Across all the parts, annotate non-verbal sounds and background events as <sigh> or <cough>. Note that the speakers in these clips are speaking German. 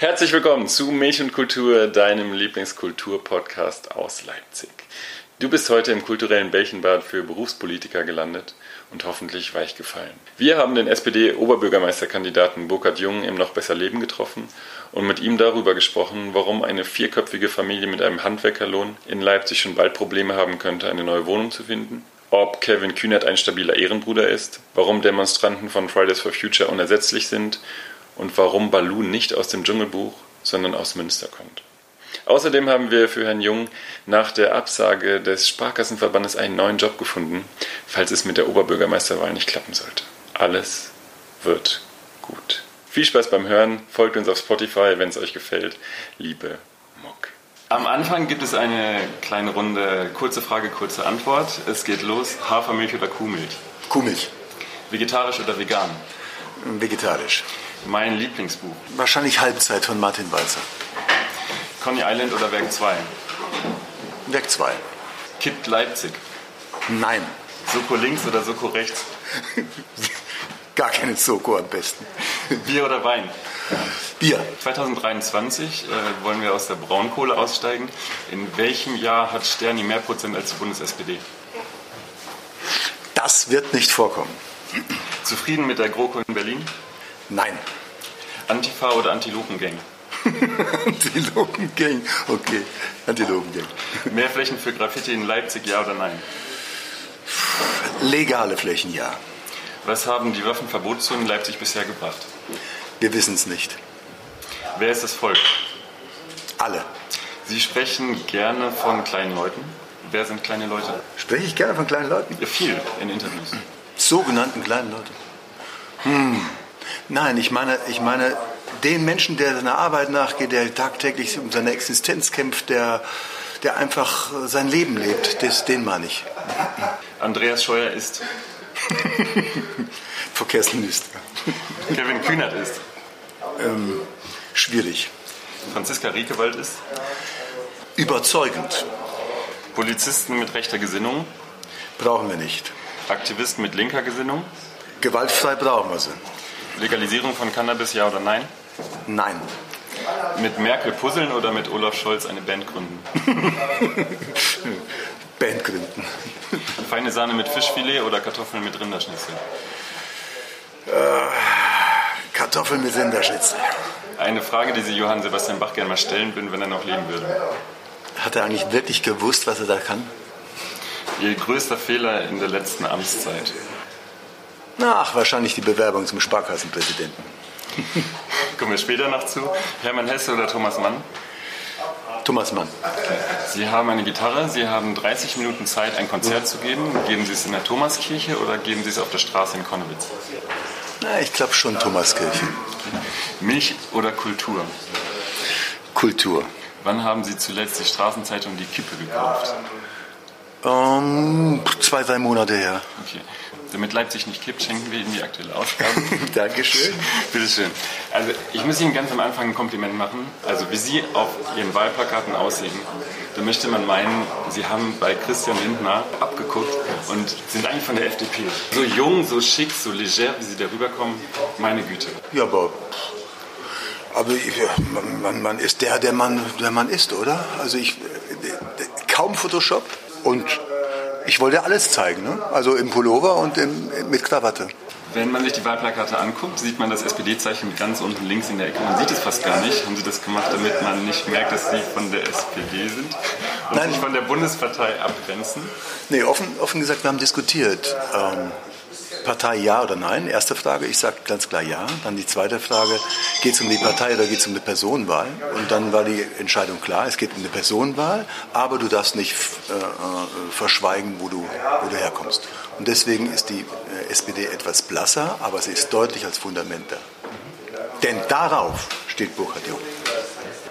Herzlich willkommen zu Milch und Kultur, deinem Lieblingskulturpodcast aus Leipzig. Du bist heute im kulturellen Bällchenbad für Berufspolitiker gelandet und hoffentlich weich gefallen. Wir haben den SPD-Oberbürgermeisterkandidaten Burkhard Jung im Noch besser Leben getroffen und mit ihm darüber gesprochen, warum eine vierköpfige Familie mit einem Handwerkerlohn in Leipzig schon bald Probleme haben könnte, eine neue Wohnung zu finden, ob Kevin Kühnert ein stabiler Ehrenbruder ist, warum Demonstranten von Fridays for Future unersetzlich sind und warum Balu nicht aus dem Dschungelbuch, sondern aus Münster kommt. Außerdem haben wir für Herrn Jung nach der Absage des Sparkassenverbandes einen neuen Job gefunden, falls es mit der Oberbürgermeisterwahl nicht klappen sollte. Alles wird gut. Viel Spaß beim Hören, folgt uns auf Spotify, wenn es euch gefällt. Liebe Muck. Am Anfang gibt es eine kleine Runde kurze Frage, kurze Antwort. Es geht los. Hafermilch oder Kuhmilch? Kuhmilch. Vegetarisch oder vegan? Vegetarisch. Mein Lieblingsbuch. Wahrscheinlich Halbzeit von Martin Walzer. Coney Island oder Werk 2? Werk 2. Kippt Leipzig. Nein. Soko links oder Soko rechts? <laughs> Gar keine Soko am besten. Bier oder Wein? Bier. 2023 äh, wollen wir aus der Braunkohle aussteigen. In welchem Jahr hat Sterni mehr Prozent als die Bundes-SPD? Das wird nicht vorkommen. Zufrieden mit der GroKo in Berlin? Nein. Antifa oder Antilopengang? <laughs> Antilopengang. Okay, Antilopengang. Mehr Flächen für Graffiti in Leipzig, ja oder nein? Legale Flächen, ja. Was haben die Waffenverbotszonen in Leipzig bisher gebracht? Wir wissen es nicht. Wer ist das Volk? Alle. Sie sprechen gerne von kleinen Leuten. Wer sind kleine Leute? Spreche ich gerne von kleinen Leuten? Ja, viel in Interviews. Sogenannten kleinen Leuten. Hm. Nein, ich meine, ich meine den Menschen, der seiner Arbeit nachgeht, der tagtäglich um seine Existenz kämpft, der, der einfach sein Leben lebt, das, den meine ich. Andreas Scheuer ist. <laughs> Verkehrsminister. Kevin Kühnert ist. Ähm, schwierig. Franziska Riekewald ist. Überzeugend. Polizisten mit rechter Gesinnung. Brauchen wir nicht. Aktivisten mit linker Gesinnung. Gewaltfrei brauchen wir sie. Legalisierung von Cannabis, ja oder nein? Nein. Mit Merkel puzzeln oder mit Olaf Scholz eine Band gründen? <laughs> Band gründen. Feine Sahne mit Fischfilet oder Kartoffeln mit Rinderschnitzel? Äh, Kartoffeln mit Rinderschnitzel. Eine Frage, die Sie Johann Sebastian Bach gerne mal stellen würden, wenn er noch leben würde. Hat er eigentlich wirklich gewusst, was er da kann? Ihr größter Fehler in der letzten Amtszeit? Ach, wahrscheinlich die Bewerbung zum Sparkassenpräsidenten. <laughs> Kommen wir später noch zu. Hermann Hesse oder Thomas Mann? Thomas Mann. Sie haben eine Gitarre, Sie haben 30 Minuten Zeit, ein Konzert zu geben. Geben Sie es in der Thomaskirche oder geben Sie es auf der Straße in Konnewitz? Na, ich glaube schon Thomaskirche. Milch oder Kultur? Kultur. Wann haben Sie zuletzt die Straßenzeitung Die Kippe gekauft? Um, zwei, drei Monate her. Okay. Damit Leipzig nicht kippt, schenken wir Ihnen die aktuelle Ausgabe. <laughs> Dankeschön. Bitteschön. Also ich muss Ihnen ganz am Anfang ein Kompliment machen. Also wie Sie auf Ihren Wahlplakaten aussehen, da möchte man meinen, Sie haben bei Christian Lindner abgeguckt und sind eigentlich von der FDP. So jung, so schick, so leger, wie Sie da rüberkommen, meine Güte. Ja, aber, aber ich, man, man, ist der, der man, der man ist, oder? Also ich, kaum Photoshop und ich wollte alles zeigen, ne? also im Pullover und im, mit Krawatte. Wenn man sich die Wahlplakate anguckt, sieht man das SPD-Zeichen ganz unten links in der Ecke. Man sieht es fast gar nicht. Haben Sie das gemacht, damit man nicht merkt, dass Sie von der SPD sind und Nein. sich von der Bundespartei abgrenzen? Nee, offen, offen gesagt, wir haben diskutiert. Ähm, Partei ja oder nein? Erste Frage, ich sage ganz klar ja. Dann die zweite Frage, geht es um die Partei oder geht es um eine Personenwahl? Und dann war die Entscheidung klar, es geht um eine Personenwahl, aber du darfst nicht äh, äh, verschweigen, wo du, wo du herkommst. Und deswegen ist die äh, SPD etwas blasser, aber sie ist deutlich als Fundament da. Denn darauf steht Burkhard Jung.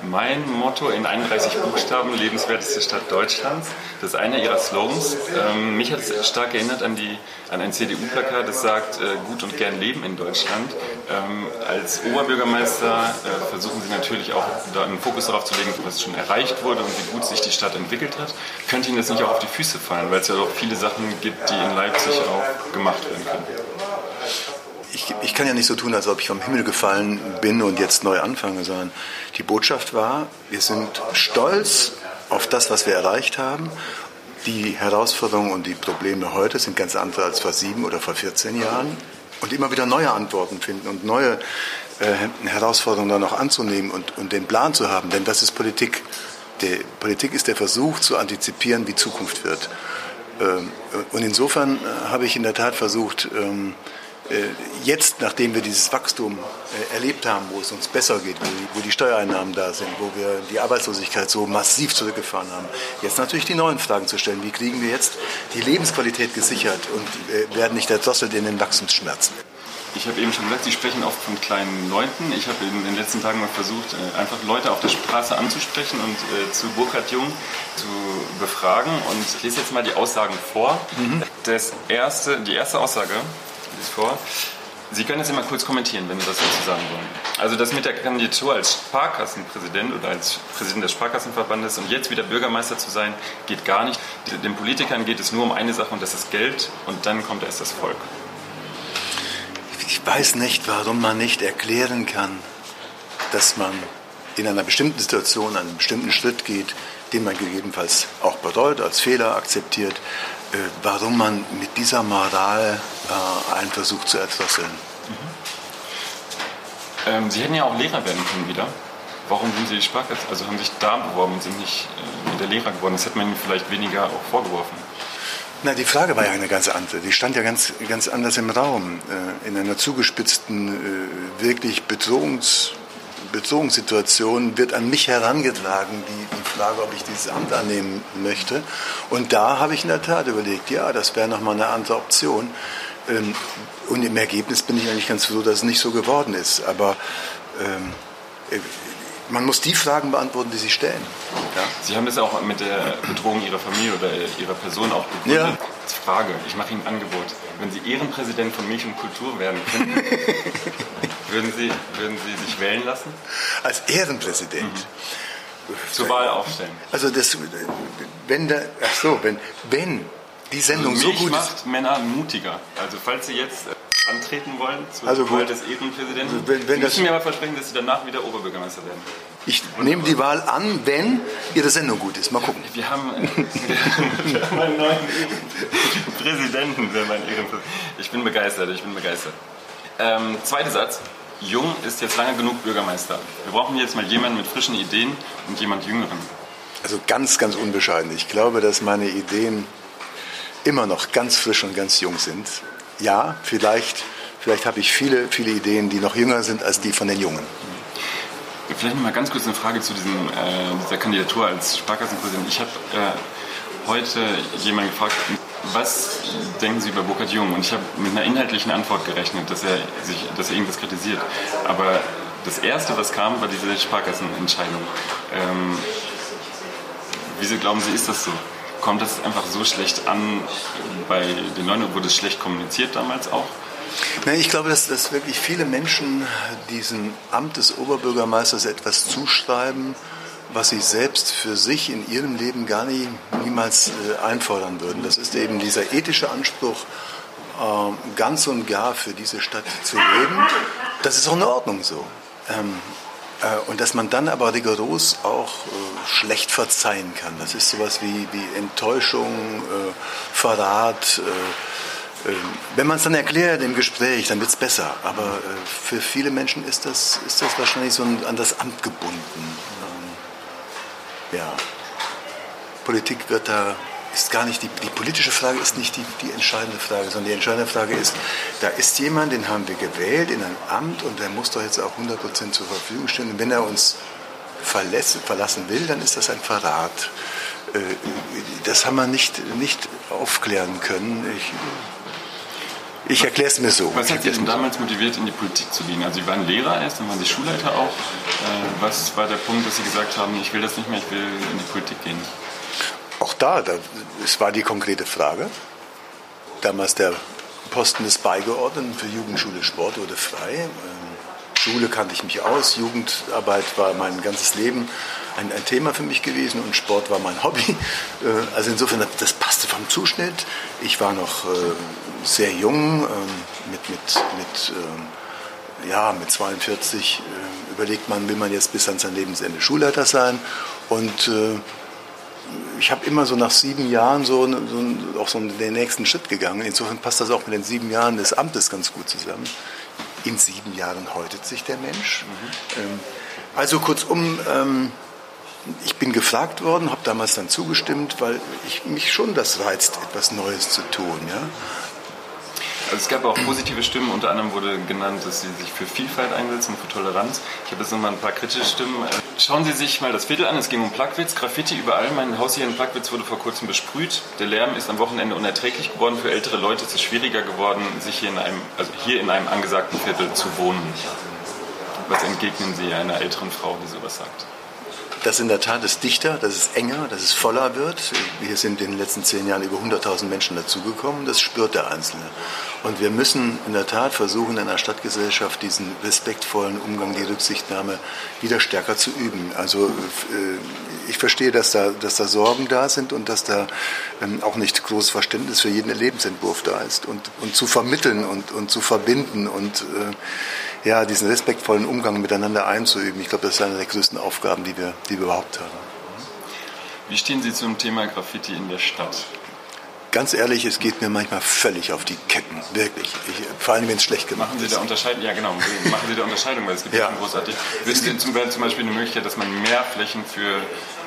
Mein Motto in 31 Buchstaben, lebenswerteste Stadt Deutschlands. Das ist einer ihrer Slogans. Ähm, mich hat es stark erinnert an, die, an ein CDU-Plakat, das sagt, äh, gut und gern leben in Deutschland. Ähm, als Oberbürgermeister äh, versuchen Sie natürlich auch da einen Fokus darauf zu legen, was schon erreicht wurde und wie gut sich die Stadt entwickelt hat. Könnte Ihnen das nicht auch auf die Füße fallen, weil es ja auch viele Sachen gibt, die in Leipzig auch gemacht werden können? Ich ich, kann ja nicht so tun, als ob ich vom Himmel gefallen bin und jetzt neu anfange, sondern die Botschaft war, wir sind stolz auf das, was wir erreicht haben. Die Herausforderungen und die Probleme heute sind ganz andere als vor sieben oder vor 14 Jahren. Und immer wieder neue Antworten finden und neue äh, Herausforderungen dann auch anzunehmen und, und den Plan zu haben. Denn das ist Politik. Die Politik ist der Versuch zu antizipieren, wie Zukunft wird. Ähm, und insofern äh, habe ich in der Tat versucht, ähm, äh, jetzt, nachdem wir dieses Wachstum äh, erlebt haben, wo es uns besser geht, wo die, Steuereinnahmen da sind, wo wir die Arbeitslosigkeit so massiv zurückgefahren haben, jetzt natürlich die neuen Fragen zu stellen. Wie kriegen wir jetzt die Lebensqualität gesichert und werden nicht erdrosselt in den Wachstumsschmerzen? Ich habe eben schon gesagt, Sie sprechen oft von kleinen Leuten. Ich habe in den letzten Tagen mal versucht, einfach Leute auf der Straße anzusprechen und zu Burkhard Jung zu befragen. Und ich lese jetzt mal die Aussagen vor. Mhm. Das erste, die erste Aussage liest vor. Sie können das immer kurz kommentieren, wenn Sie das dazu sagen wollen. Also das mit der Kandidatur als Sparkassenpräsident oder als Präsident des Sparkassenverbandes und jetzt wieder Bürgermeister zu sein, geht gar nicht. Den Politikern geht es nur um eine Sache und das ist Geld und dann kommt erst das Volk. Ich weiß nicht, warum man nicht erklären kann, dass man in einer bestimmten Situation einen bestimmten Schritt geht, den man gegebenenfalls auch bereut, als Fehler akzeptiert, warum man mit dieser Moral äh, einen versucht zu erdrosseln. Mhm. Ähm, Sie hätten ja auch Lehrer werden können wieder. Warum sind Sie Sparkasse, also haben sich da beworben und sind nicht äh, wieder Lehrer geworden? Das hätte man Ihnen vielleicht weniger auch vorgeworfen. Na, die Frage war ja eine ganz andere. Die stand ja ganz, ganz anders im Raum. Äh, in einer zugespitzten, äh, wirklich Bedrohungs Beziehungssituation wird an mich herangetragen, die, die Frage, ob ich dieses Amt annehmen möchte. Und da habe ich in der Tat überlegt, ja, das wäre nochmal eine andere Option. Ähm, und im Ergebnis bin ich eigentlich ganz froh, dass es nicht so geworden ist. Aber ähm, äh, man muss die Fragen beantworten, die Sie stellen. Ja? Sie haben das auch mit der Bedrohung Ihrer Familie oder Ihrer Person auch begründet. Ja. Frage, ich mache Ihnen ein Angebot. Wenn Sie Ehrenpräsident von Milch und Kultur werden könnten, <laughs> würden, Sie, würden Sie sich wählen lassen? Als Ehrenpräsident? Mhm. Zur Wahl aufstellen. Also das, wenn da, ach so, wenn, wenn die Sendung also so gut macht ist. Männer mutiger. Also falls Sie jetzt antreten wollen zur also Wahl des Ehrenpräsidenten. Also wenn, wenn Sie müssen mir aber versprechen, dass Sie danach wieder Oberbürgermeister werden. Ich nehme die Wahl an, wenn Ihre Sendung gut ist. Mal gucken. Wir haben, <laughs> wir haben einen neuen Präsidenten. Ich bin begeistert, ich bin begeistert. Ähm, zweiter Satz. Jung ist jetzt lange genug Bürgermeister. Wir brauchen jetzt mal jemanden mit frischen Ideen und jemand Jüngeren. Also ganz, ganz unbescheiden. Ich glaube, dass meine Ideen immer noch ganz frisch und ganz jung sind ja, vielleicht, vielleicht habe ich viele, viele Ideen, die noch jünger sind als die von den Jungen. Vielleicht noch mal ganz kurz eine Frage zu diesem, äh, dieser Kandidatur als Sparkassenpräsident. Ich habe äh, heute jemanden gefragt, was denken Sie über Burkhard Jung? Und ich habe mit einer inhaltlichen Antwort gerechnet, dass er, sich, dass er irgendwas kritisiert. Aber das Erste, was kam, war diese Sparkassenentscheidung. Ähm, wieso glauben Sie, ist das so? Kommt das einfach so schlecht an bei den Leuten? Wurde es schlecht kommuniziert damals auch? Ich glaube, dass, dass wirklich viele Menschen diesem Amt des Oberbürgermeisters etwas zuschreiben, was sie selbst für sich in ihrem Leben gar nie, niemals äh, einfordern würden. Das ist eben dieser ethische Anspruch, äh, ganz und gar für diese Stadt zu leben. Das ist auch in Ordnung so. Äh, und dass man dann aber rigoros auch äh, schlecht verzeihen kann. Das ist sowas wie, wie Enttäuschung, äh, Verrat. Wenn man es dann erklärt im Gespräch, dann wird es besser. Aber für viele Menschen ist das, ist das wahrscheinlich so an das Amt gebunden. Ähm, ja. Politik wird da ist gar nicht die, die politische Frage ist nicht die, die entscheidende Frage, sondern die entscheidende Frage ist, da ist jemand, den haben wir gewählt in ein Amt und der muss doch jetzt auch 100 Prozent zur Verfügung stehen. Und wenn er uns verlässt, verlassen will, dann ist das ein Verrat. Äh, das haben wir nicht, nicht aufklären können. Ich, ich erkläre es mir so. Was hat Sie denn damals motiviert, in die Politik zu gehen? Also Sie waren Lehrer erst, dann waren Sie Schulleiter auch. Äh, was war der Punkt, dass Sie gesagt haben, ich will das nicht mehr, ich will in die Politik gehen? Auch da, da, es war die konkrete Frage. Damals der Posten des Beigeordneten für Jugendschule Sport wurde frei. Ähm, Schule kannte ich mich aus, Jugendarbeit war mein ganzes Leben ein, ein Thema für mich gewesen und Sport war mein Hobby. <laughs> Äh, also insofern, das passte vom Zuschnitt. Ich war noch äh, sehr jung, ähm, mit, mit, mit, ähm, ja, mit 42 äh, überlegt man, will man jetzt bis an sein Lebensende Schulleiter sein. Und ich habe immer so nach sieben Jahren so, so, auch so den nächsten Schritt gegangen. Insofern passt das auch mit den sieben Jahren des Amtes ganz gut zusammen. In sieben Jahren häutet sich der Mensch. Mhm. Also kurzum, ähm, ich bin gefragt worden, habe damals dann zugestimmt, weil ich, mich schon das reizt, etwas Neues zu tun. Ja? Also es gab auch positive Stimmen, unter anderem wurde genannt, dass Sie sich für Vielfalt einsetzen, für Toleranz. Ich habe jetzt nochmal ein paar kritische Stimmen. Schauen Sie sich mal das Viertel an, es ging um Plagwitz, Graffiti überall. Mein Haus hier in Plagwitz wurde vor kurzem besprüht. Der Lärm ist am Wochenende unerträglich geworden. Für ältere Leute ist es schwieriger geworden, sich hier in einem, also hier in einem angesagten Viertel zu wohnen. Was entgegnen Sie einer älteren Frau, die sowas sagt? Dass in der Tat es dichter, dass es enger, dass es voller wird. Hier sind in den letzten zehn Jahren über 100.000 Menschen dazugekommen. Das spürt der Einzelne. Und wir müssen in der Tat versuchen, in einer Stadtgesellschaft diesen respektvollen Umgang, die Rücksichtnahme wieder stärker zu üben. Also äh, ich verstehe, dass da, dass da Sorgen da sind und dass da ähm, auch nicht großes Verständnis für jeden Lebensentwurf da ist. Und, und zu vermitteln und, und zu verbinden und äh, ja, diesen respektvollen Umgang miteinander einzuüben. Ich glaube, das ist eine der größten Aufgaben, die wir, die wir überhaupt haben. Wie stehen Sie zum Thema Graffiti in der Stadt? Ganz ehrlich, es geht mir manchmal völlig auf die Ketten, wirklich. Ich, vor allem, wenn es schlecht gemacht Machen Sie da Unterscheidung? Ja, genau. <laughs> Machen Sie da Unterscheidung, weil es gibt ja großartig. Es gibt zum, zum Beispiel eine Möglichkeit, dass man mehr Flächen für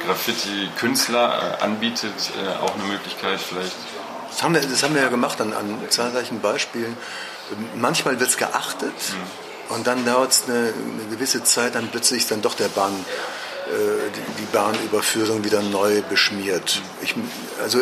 Graffiti-Künstler äh, anbietet, äh, auch eine Möglichkeit vielleicht. Das haben wir, das haben wir ja gemacht an, an zahlreichen Beispielen. Manchmal wird es geachtet. Mhm und dann dauert es eine, eine, gewisse Zeit, dann plötzlich dann doch der Bahn, äh, die, Bahnüberführung wieder neu beschmiert. Ich, also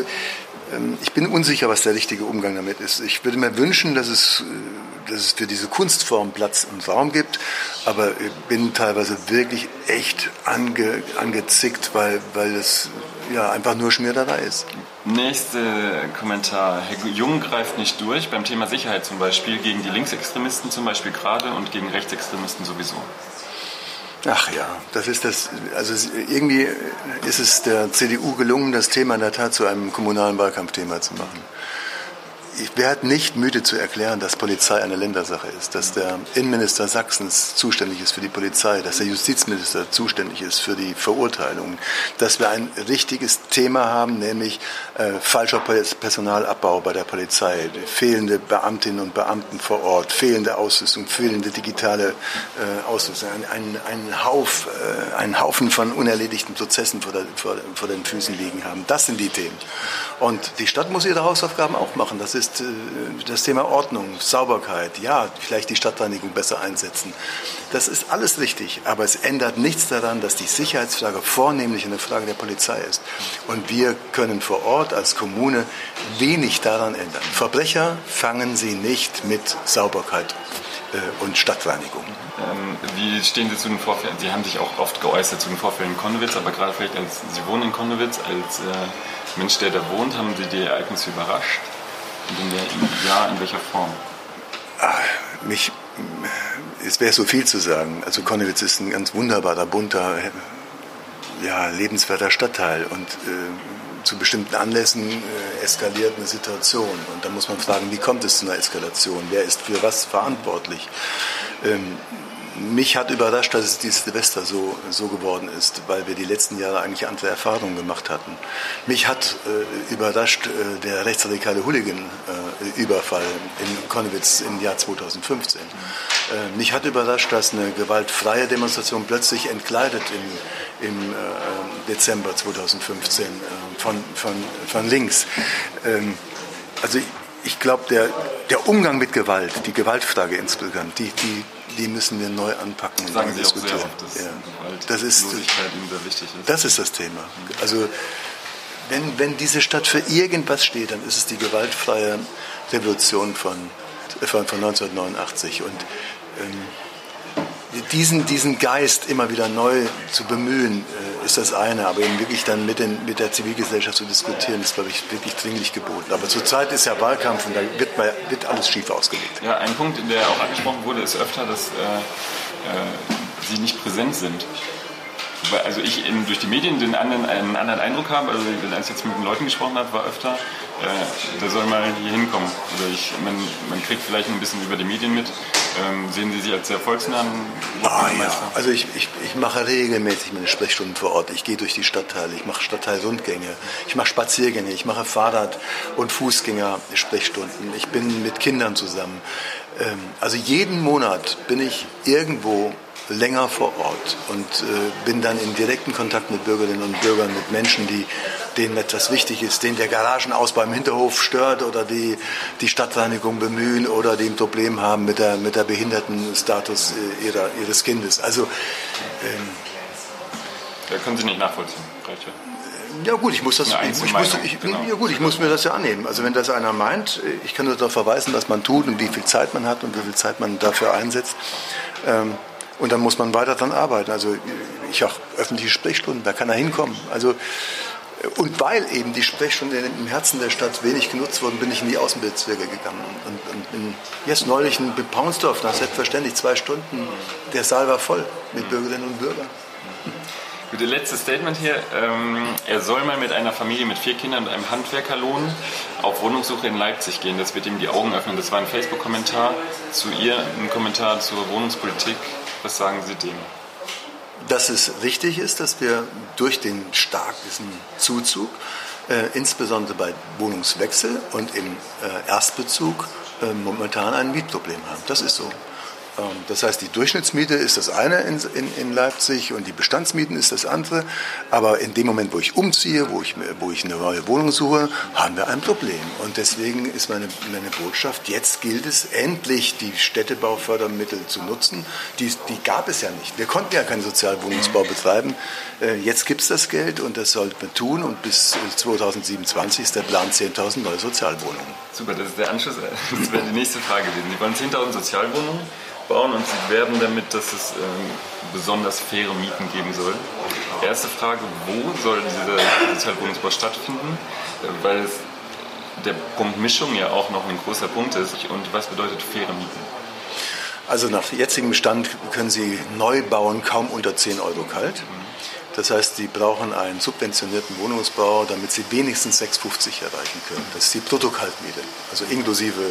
ähm, ich bin unsicher, was der richtige Umgang damit ist. Ich würde mir wünschen, dass es, äh, dass es für diese Kunstform Platz und Raum gibt, aber ich bin teilweise wirklich echt ange, angezickt, weil, weil es ja, einfach nur Schmiererei ist. Nächster Kommentar. Herr Jung greift nicht durch beim Thema Sicherheit zum Beispiel gegen die Linksextremisten zum Beispiel gerade und gegen Rechtsextremisten sowieso. Ach ja, das ist das. Also irgendwie ist es der CDU gelungen, das Thema in der Tat zu einem kommunalen Wahlkampfthema zu machen ich werde nicht müde zu erklären, dass Polizei eine Ländersache ist, dass der Innenminister Sachsens zuständig ist für die Polizei, dass der Justizminister zuständig ist für die Verurteilungen, dass wir ein richtiges Thema haben, nämlich äh, falscher Personalabbau bei der Polizei, fehlende Beamtinnen und Beamten vor Ort, fehlende Ausrüstung, fehlende digitale äh, Ausrüstung, ein, ein, ein, Hauf, äh, ein Haufen von unerledigten Prozessen vor, der, vor, vor den Füßen liegen haben. Das sind die Themen. Und die Stadt muss ihre Hausaufgaben auch machen. Das ist äh, das Thema Ordnung, Sauberkeit, ja, vielleicht die Stadtreinigung besser einsetzen. Das ist alles richtig, aber es ändert nichts daran, dass die Sicherheitsfrage vornehmlich eine Frage der Polizei ist. Und wir können vor Ort als Kommune wenig daran ändern. Verbrecher fangen sie nicht mit Sauberkeit äh, und Stadtreinigung. Ähm, wie stehen Sie zu den Vorfällen? Sie haben sich auch oft geäußert zu den Vorfällen in Konnewitz, aber gerade vielleicht als Sie wohnen in Konnewitz, als äh, Mensch, der da wohnt, haben Sie die Ereignisse überrascht? Und der, ja, in welcher Form? Ach, mich, es wäre so viel zu sagen. Also Konnewitz ist ein ganz wunderbarer, bunter, ja, lebenswerter Stadtteil und äh, zu bestimmten Anlässen äh, eskaliert eine Situation. Und da muss man fragen, wie kommt es zu einer Eskalation? Wer ist für was verantwortlich? Ähm, mich hat überrascht, dass es dieses Silvester so, so geworden ist, weil wir die letzten Jahre eigentlich andere Erfahrungen gemacht hatten. Mich hat äh, überrascht äh, der rechtsradikale Hooligan-Überfall äh, in Konnewitz im Jahr 2015. Äh, mich hat überrascht, dass eine gewaltfreie Demonstration plötzlich entkleidet im, im äh, Dezember 2015 äh, von, von, von links. Ähm, also ich, ich glaube, der, der Umgang mit Gewalt, die Gewaltfrage insgesamt, die, die die müssen wir neu anpacken und Sagen Sie diskutieren. Sehr oft, ja. das ist, ist. Das ist das Thema. Also wenn, wenn diese Stadt für irgendwas steht, dann ist es die gewaltfreie Revolution von, von, von 1989. Und ähm, diesen, diesen Geist immer wieder neu zu bemühen, äh, ist das eine, aber eben wirklich dann mit, den, mit der Zivilgesellschaft zu diskutieren, ist, glaube ich, wirklich dringlich geboten. Aber zurzeit ist ja Wahlkampf und da wird, mal, wird alles schief ausgelegt. Ja, ein Punkt, der auch angesprochen wurde, ist öfter, dass äh, äh, sie nicht präsent sind. Also ich in, durch die Medien den anderen, einen anderen Eindruck habe, also als ich jetzt mit den Leuten gesprochen habe, war öfter, äh, der soll mal hier hinkommen. Oder ich, man, man kriegt vielleicht ein bisschen über die Medien mit. Ähm, sehen Sie sich als sehr volksnahen Ah ja, also ich, ich, ich mache regelmäßig meine Sprechstunden vor Ort. Ich gehe durch die Stadtteile, ich mache Stadtteilrundgänge, ich mache Spaziergänge, ich mache Fahrrad- und Fußgänger-Sprechstunden. Ich bin mit Kindern zusammen. Ähm, also jeden Monat bin ich irgendwo länger vor Ort und äh, bin dann in direkten Kontakt mit Bürgerinnen und Bürgern, mit Menschen, die, denen etwas wichtig ist, denen der Garagenausbau im Hinterhof stört oder die die Stadtreinigung bemühen oder die ein Problem haben mit der, mit der Behindertenstatus äh, ihrer, ihres Kindes. Also ähm, Da können Sie nicht nachvollziehen. Reicht ja. gut, ich muss das, ich, ich, muss, ich, genau. ja gut, ich muss mir das ja annehmen. Also wenn das einer meint, ich kann nur darauf verweisen, was man tut und wie viel Zeit man hat und wie viel Zeit man dafür einsetzt. Ähm, und dann muss man weiter daran arbeiten. Also ich auch öffentliche Sprechstunden, da kann er hinkommen. Also und weil eben die Sprechstunden im Herzen der Stadt wenig genutzt wurden, bin ich in die Außenbezirke gegangen. Und, und bin jetzt neulich in Paunsdorf, nach selbstverständlich zwei Stunden, der Saal war voll mit Bürgerinnen und Bürgern. Gut, das letzte Statement hier. Ähm, er soll mal mit einer Familie mit vier Kindern und einem Handwerkerlohn auf Wohnungssuche in Leipzig gehen. Das wird ihm die Augen öffnen. Das war ein Facebook-Kommentar zu ihr, ein Kommentar zur Wohnungspolitik. Was sagen Sie dem? dass es richtig ist, dass wir durch den starken Zuzug, äh, insbesondere bei Wohnungswechsel und im äh, Erstbezug, äh, momentan ein Mietproblem haben. Das ist so. Ähm, Das heißt, die Durchschnittsmiete ist das eine in, in, in Leipzig und die Bestandsmieten ist das andere. Aber in dem Moment, wo ich umziehe, wo ich, wo ich eine neue Wohnung suche, haben wir ein Problem. Und deswegen ist meine, meine Botschaft, jetzt gilt es endlich, die Städtebaufördermittel zu nutzen. Die, die gab es ja nicht. Wir konnten ja keinen Sozialwohnungsbau betreiben. Äh, Jetzt gibt es das Geld und das sollten wir tun. Und bis äh, 2027 ist der Plan 10.000 neue Sozialwohnungen. Super, das ist der Anschluss. Das wäre die nächste Frage gewesen. Sie wollen 10.000 Sozialwohnungen bauen und Sie werben damit, dass es ähm, besonders faire Mieten geben soll. Erste Frage, wo soll dieser Sozialwohnungsbau stattfinden? Äh, Weil es, der Punkt Mischung ja auch noch ein großer Punkt ist. Und was bedeutet faire Mieten? Also nach jetzigem Stand können Sie neu bauen kaum unter 10 Euro kalt. Das heißt, Sie brauchen einen subventionierten Wohnungsbau, damit Sie wenigstens 6,50 erreichen können. Das ist die Bruttokaltmiete, also inklusive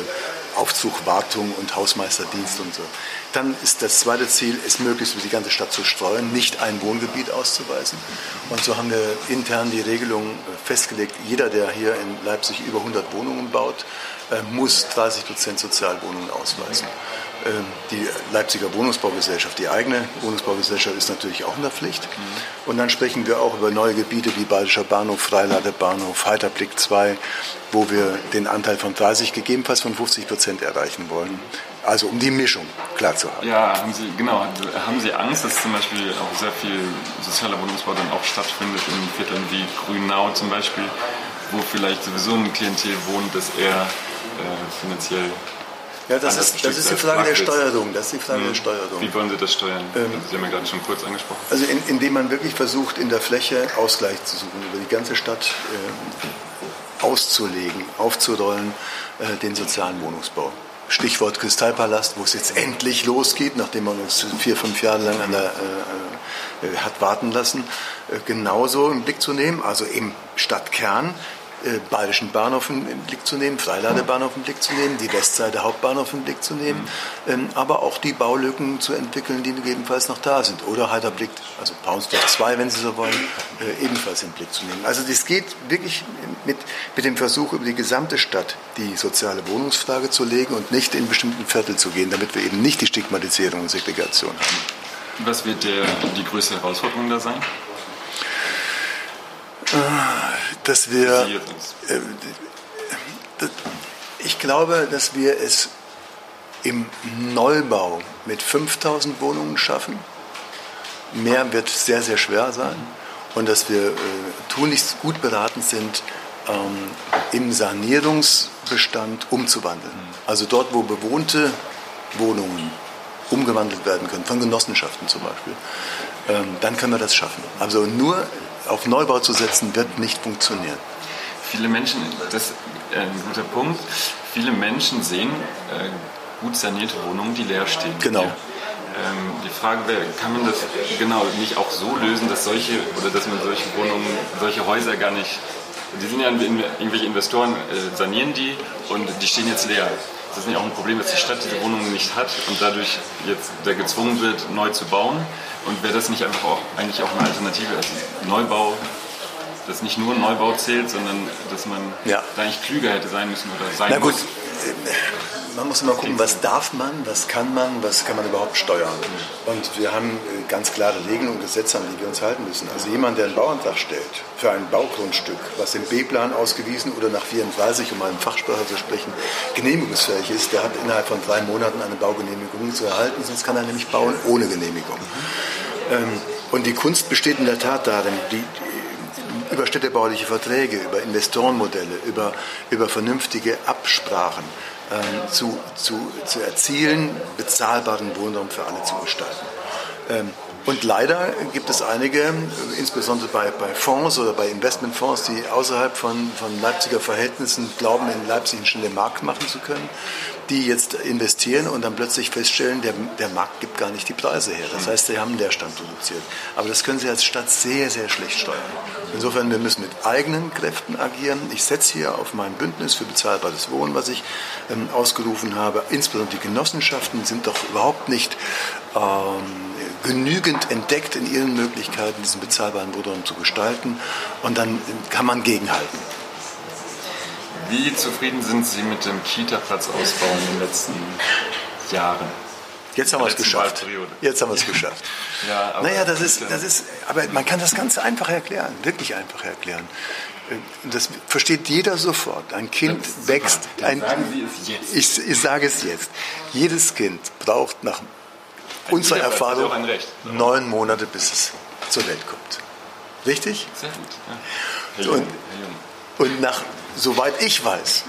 Aufzug, Wartung und Hausmeisterdienst und so. Dann ist das zweite Ziel, es möglichst über die ganze Stadt zu streuen, nicht ein Wohngebiet auszuweisen. Und so haben wir intern die Regelung äh, festgelegt, jeder, der hier in Leipzig über 100 Wohnungen baut, äh, muss 30 Prozent Sozialwohnungen ausweisen. Ähm, Die Leipziger Wohnungsbaugesellschaft, die eigene Wohnungsbaugesellschaft ist natürlich auch in der Pflicht. Und dann sprechen wir auch über neue Gebiete wie Badischer Bahnhof, Freiladebahnhof, Heiterblick 2, wo wir den Anteil von 30, gegebenenfalls von 50 Prozent erreichen wollen. Also um die Mischung klar zu haben. Ja, haben Sie, genau, haben Sie Angst, dass zum Beispiel auch sehr viel sozialer Wohnungsbau dann auch stattfindet in Vierteln wie Grünau zum Beispiel, wo vielleicht sowieso ein Klientel wohnt, das eher äh, finanziell Ja, das ist, das ist die Frage der Steuerung. Das ist die Frage der Steuerung. Wie wollen Sie das steuern? Sie haben ja gerade schon kurz angesprochen. Also in, indem man wirklich versucht, in der Fläche Ausgleich zu suchen, über die ganze Stadt äh, auszulegen, aufzurollen, äh, den sozialen Wohnungsbau. Stichwort Kristallpalast, wo es jetzt endlich losgeht, nachdem man uns vier, fünf Jahre lang an der, äh, äh, hat warten lassen, äh, genauso im Blick zu nehmen, also im Stadtkern Bayerischen Bahnhof im Blick zu nehmen, Freiladebahnhof im Blick zu nehmen, die Westseite Hauptbahnhof im Blick zu nehmen, ähm, aber auch die Baulücken zu entwickeln, die gegebenenfalls noch da sind. Oder Heiterblick, also Paunsdorf 2, wenn Sie so wollen, äh, ebenfalls im Blick zu nehmen. Also das geht wirklich mit, mit dem Versuch, über die gesamte Stadt die soziale Wohnungsfrage zu legen und nicht in bestimmten Viertel zu gehen, damit wir eben nicht die Stigmatisierung und Segregation haben. Was wird der, die größte Herausforderung da sein? Dass wir. Äh, Ich glaube, dass wir es im Neubau mit 5000 Wohnungen schaffen. Mehr wird sehr, sehr schwer sein. Und dass wir äh, tunlichst gut beraten sind, ähm, im Sanierungsbestand umzuwandeln. Also dort, wo bewohnte Wohnungen umgewandelt werden können, von Genossenschaften zum Beispiel, ähm, dann können wir das schaffen. Also nur auf Neubau zu setzen, wird nicht funktionieren. Viele Menschen, das ist ein guter Punkt, viele Menschen sehen äh, gut sanierte Wohnungen, die leer stehen. Genau. Ja. Ähm, die Frage wäre, kann man das genau nicht auch so lösen, dass solche oder dass man solche Wohnungen, solche Häuser gar nicht, die sind ja irgendwelche Investoren äh, sanieren die und die stehen jetzt leer. Das ist nicht auch ein Problem, dass die Stadt diese Wohnungen nicht hat und dadurch jetzt da gezwungen wird, neu zu bauen. Und wäre das nicht einfach auch eigentlich auch eine Alternative, also Neubau, dass nicht nur Neubau zählt, sondern dass man ja. da eigentlich klüger hätte sein müssen oder sein Na gut. muss? Man muss immer gucken, was darf man, was kann man, was kann man überhaupt steuern. Und wir haben äh, ganz klare Regeln und Gesetze, an die wir uns halten müssen. Also jemand, der einen Bauantrag stellt für ein Baugrundstück, was im B-Plan ausgewiesen oder nach 34, um einen Fachsprache zu sprechen, genehmigungsfähig ist, der hat innerhalb von drei Monaten eine Baugenehmigung zu erhalten, sonst kann er nämlich bauen ohne Genehmigung. Ähm, und die Kunst besteht in der Tat darin, die, über städtebauliche Verträge, über Investorenmodelle, über, über vernünftige Absprachen ähm, zu, zu, zu erzielen, bezahlbaren Wohnraum für alle zu gestalten. Ähm, und leider gibt es einige, insbesondere bei, bei Fonds oder bei Investmentfonds, die außerhalb von, von Leipziger Verhältnissen glauben, in Leipzig einen schnellen Markt machen zu können, die jetzt investieren und dann plötzlich feststellen, der, der Markt gibt gar nicht die Preise her. Das heißt, sie haben einen Leerstand produziert. Aber das können sie als Stadt sehr, sehr schlecht steuern. Insofern, wir müssen mit eigenen Kräften agieren. Ich setze hier auf mein Bündnis für bezahlbares Wohnen, was ich ähm, ausgerufen habe. Insbesondere die Genossenschaften sind doch überhaupt nicht genügend entdeckt in ihren Möglichkeiten, diesen bezahlbaren Wohnraum zu gestalten. Und dann kann man gegenhalten. Wie zufrieden sind Sie mit dem Kita-Platzausbau in den letzten Jahren? Jetzt haben wir es geschafft. Jetzt haben wir es geschafft. <laughs> ja, aber naja, das ist, das ist, aber man kann das ganz einfach erklären, wirklich einfach erklären. Das versteht jeder sofort. Ein Kind wächst. Ein, sagen Sie es jetzt. Ich, ich sage es jetzt. Jedes Kind braucht nach unserer Erfahrung neun Monate, bis es zur Welt kommt. Richtig? Sehr gut. Ja. Und, und nach, soweit ich weiß,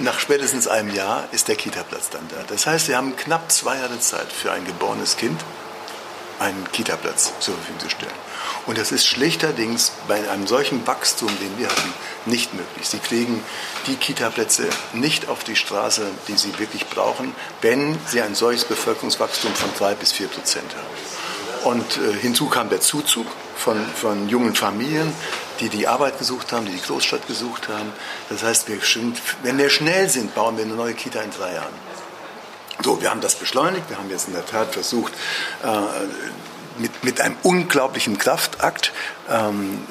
nach spätestens einem Jahr ist der Kita-Platz dann da. Das heißt, wir haben knapp zwei Jahre Zeit für ein geborenes Kind, einen Kita-Platz zur Verfügung zu stellen. Und das ist schlichterdings bei einem solchen Wachstum, den wir hatten, nicht möglich. Sie kriegen die Kita-Plätze nicht auf die Straße, die sie wirklich brauchen, wenn sie ein solches Bevölkerungswachstum von drei bis vier Prozent haben. Und äh, hinzu kam der Zuzug von, von jungen Familien, die die Arbeit gesucht haben, die die Großstadt gesucht haben. Das heißt, wir sind, wenn wir schnell sind, bauen wir eine neue Kita in drei Jahren. So, wir haben das beschleunigt. Wir haben jetzt in der Tat versucht, äh, mit, mit einem unglaublichen Kraftakt ähm,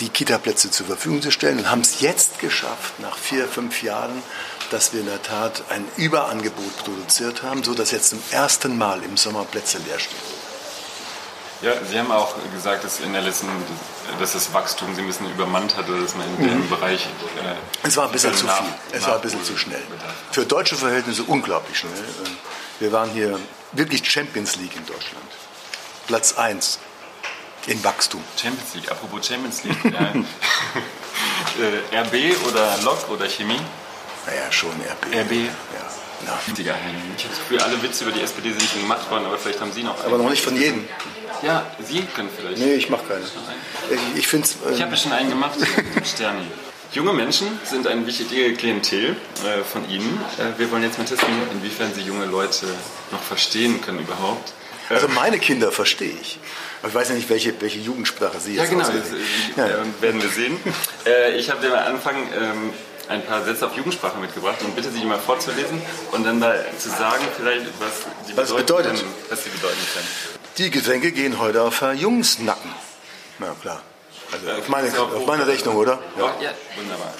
die Kita-Plätze zur Verfügung zu stellen und haben es jetzt geschafft, nach vier, fünf Jahren, dass wir in der Tat ein Überangebot produziert haben, sodass jetzt zum ersten Mal im Sommer Plätze leer stehen. Ja, Sie haben auch gesagt, dass in der letzten, dass das Wachstum Sie ein bisschen übermannt hatte, dass man in dem mhm. Bereich. Äh, es war ein bisschen zu viel. Es war ein bisschen zu schnell. Für deutsche Verhältnisse unglaublich schnell. Wir waren hier wirklich Champions League in Deutschland. Platz 1 in Wachstum. Champions League, apropos Champions League. <laughs> äh, RB oder Lok oder Chemie? Naja, schon RB. RB? Ja. Ja. Ich habe das Gefühl, alle Witze über die SPD sind schon gemacht worden, aber vielleicht haben Sie noch. Aber noch nicht von jedem. Ja, Sie können vielleicht. Nee, ich mache keine. Ich, ich, ähm, ich habe schon einen gemacht, Sterni. Junge Menschen sind ein wichtiger Klientel äh, von Ihnen. Äh, wir wollen jetzt mal testen, inwiefern Sie junge Leute noch verstehen können überhaupt. Also meine Kinder verstehe ich. Aber ich weiß ja nicht, welche, welche Jugendsprache Sie jetzt Ja, genau, das, ja. Äh, werden wir sehen. Äh, ich habe am Anfang ähm, ein paar Sätze auf Jugendsprache mitgebracht und bitte Sie mal vorzulesen und dann mal zu sagen, vielleicht, was die was bedeutet. Können, was sie bedeuten können. Die Getränke gehen heute auf Herr Jungsnacken. Na klar. Also auf meine, auf meine Rechnung, oder? Ja, ja wunderbar.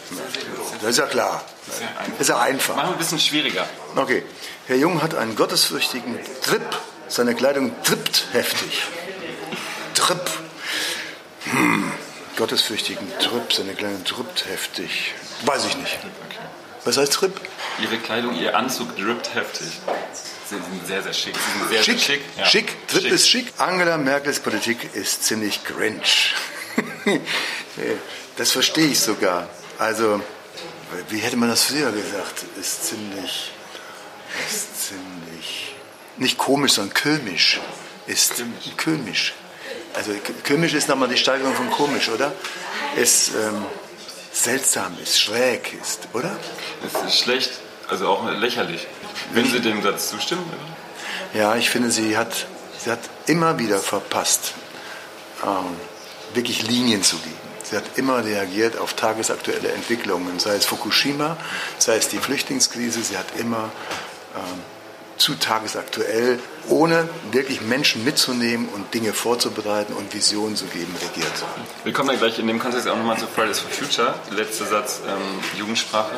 Das ist ja klar. Das ist ja einfach. Machen wir ein bisschen schwieriger. Okay. Herr Jung hat einen gottesfürchtigen Trip seine Kleidung trippt heftig. Tripp. Hm. Gottesfürchtigen Tripp, seine Kleidung trippt heftig. Weiß ich nicht. Was heißt Tripp? Ihre Kleidung, Ihr Anzug drippt heftig. Sie sind sehr, sehr schick. Sie sind sehr, schick. Sehr schick. Ja. schick. Trip schick. ist schick. Angela Merkels Politik ist ziemlich Grinch. <laughs> das verstehe ich sogar. Also, wie hätte man das früher gesagt? Ist ziemlich, ist ziemlich nicht komisch, sondern komisch ist. Komisch. Also komisch ist nochmal die Steigerung von komisch, oder? Ist ähm, seltsam, ist schräg, ist, oder? Es ist schlecht, also auch lächerlich. Würden Sie dem Satz zustimmen? Ja, ich finde, sie hat, sie hat immer wieder verpasst, ähm, wirklich Linien zu geben. Sie hat immer reagiert auf tagesaktuelle Entwicklungen, sei es Fukushima, sei es die Flüchtlingskrise. Sie hat immer ähm, zu tagesaktuell, ohne wirklich Menschen mitzunehmen und Dinge vorzubereiten und Visionen zu geben, regiert. Wir kommen ja gleich in dem Kontext auch nochmal zu Fridays for Future. Letzter Satz, ähm, Jugendsprache.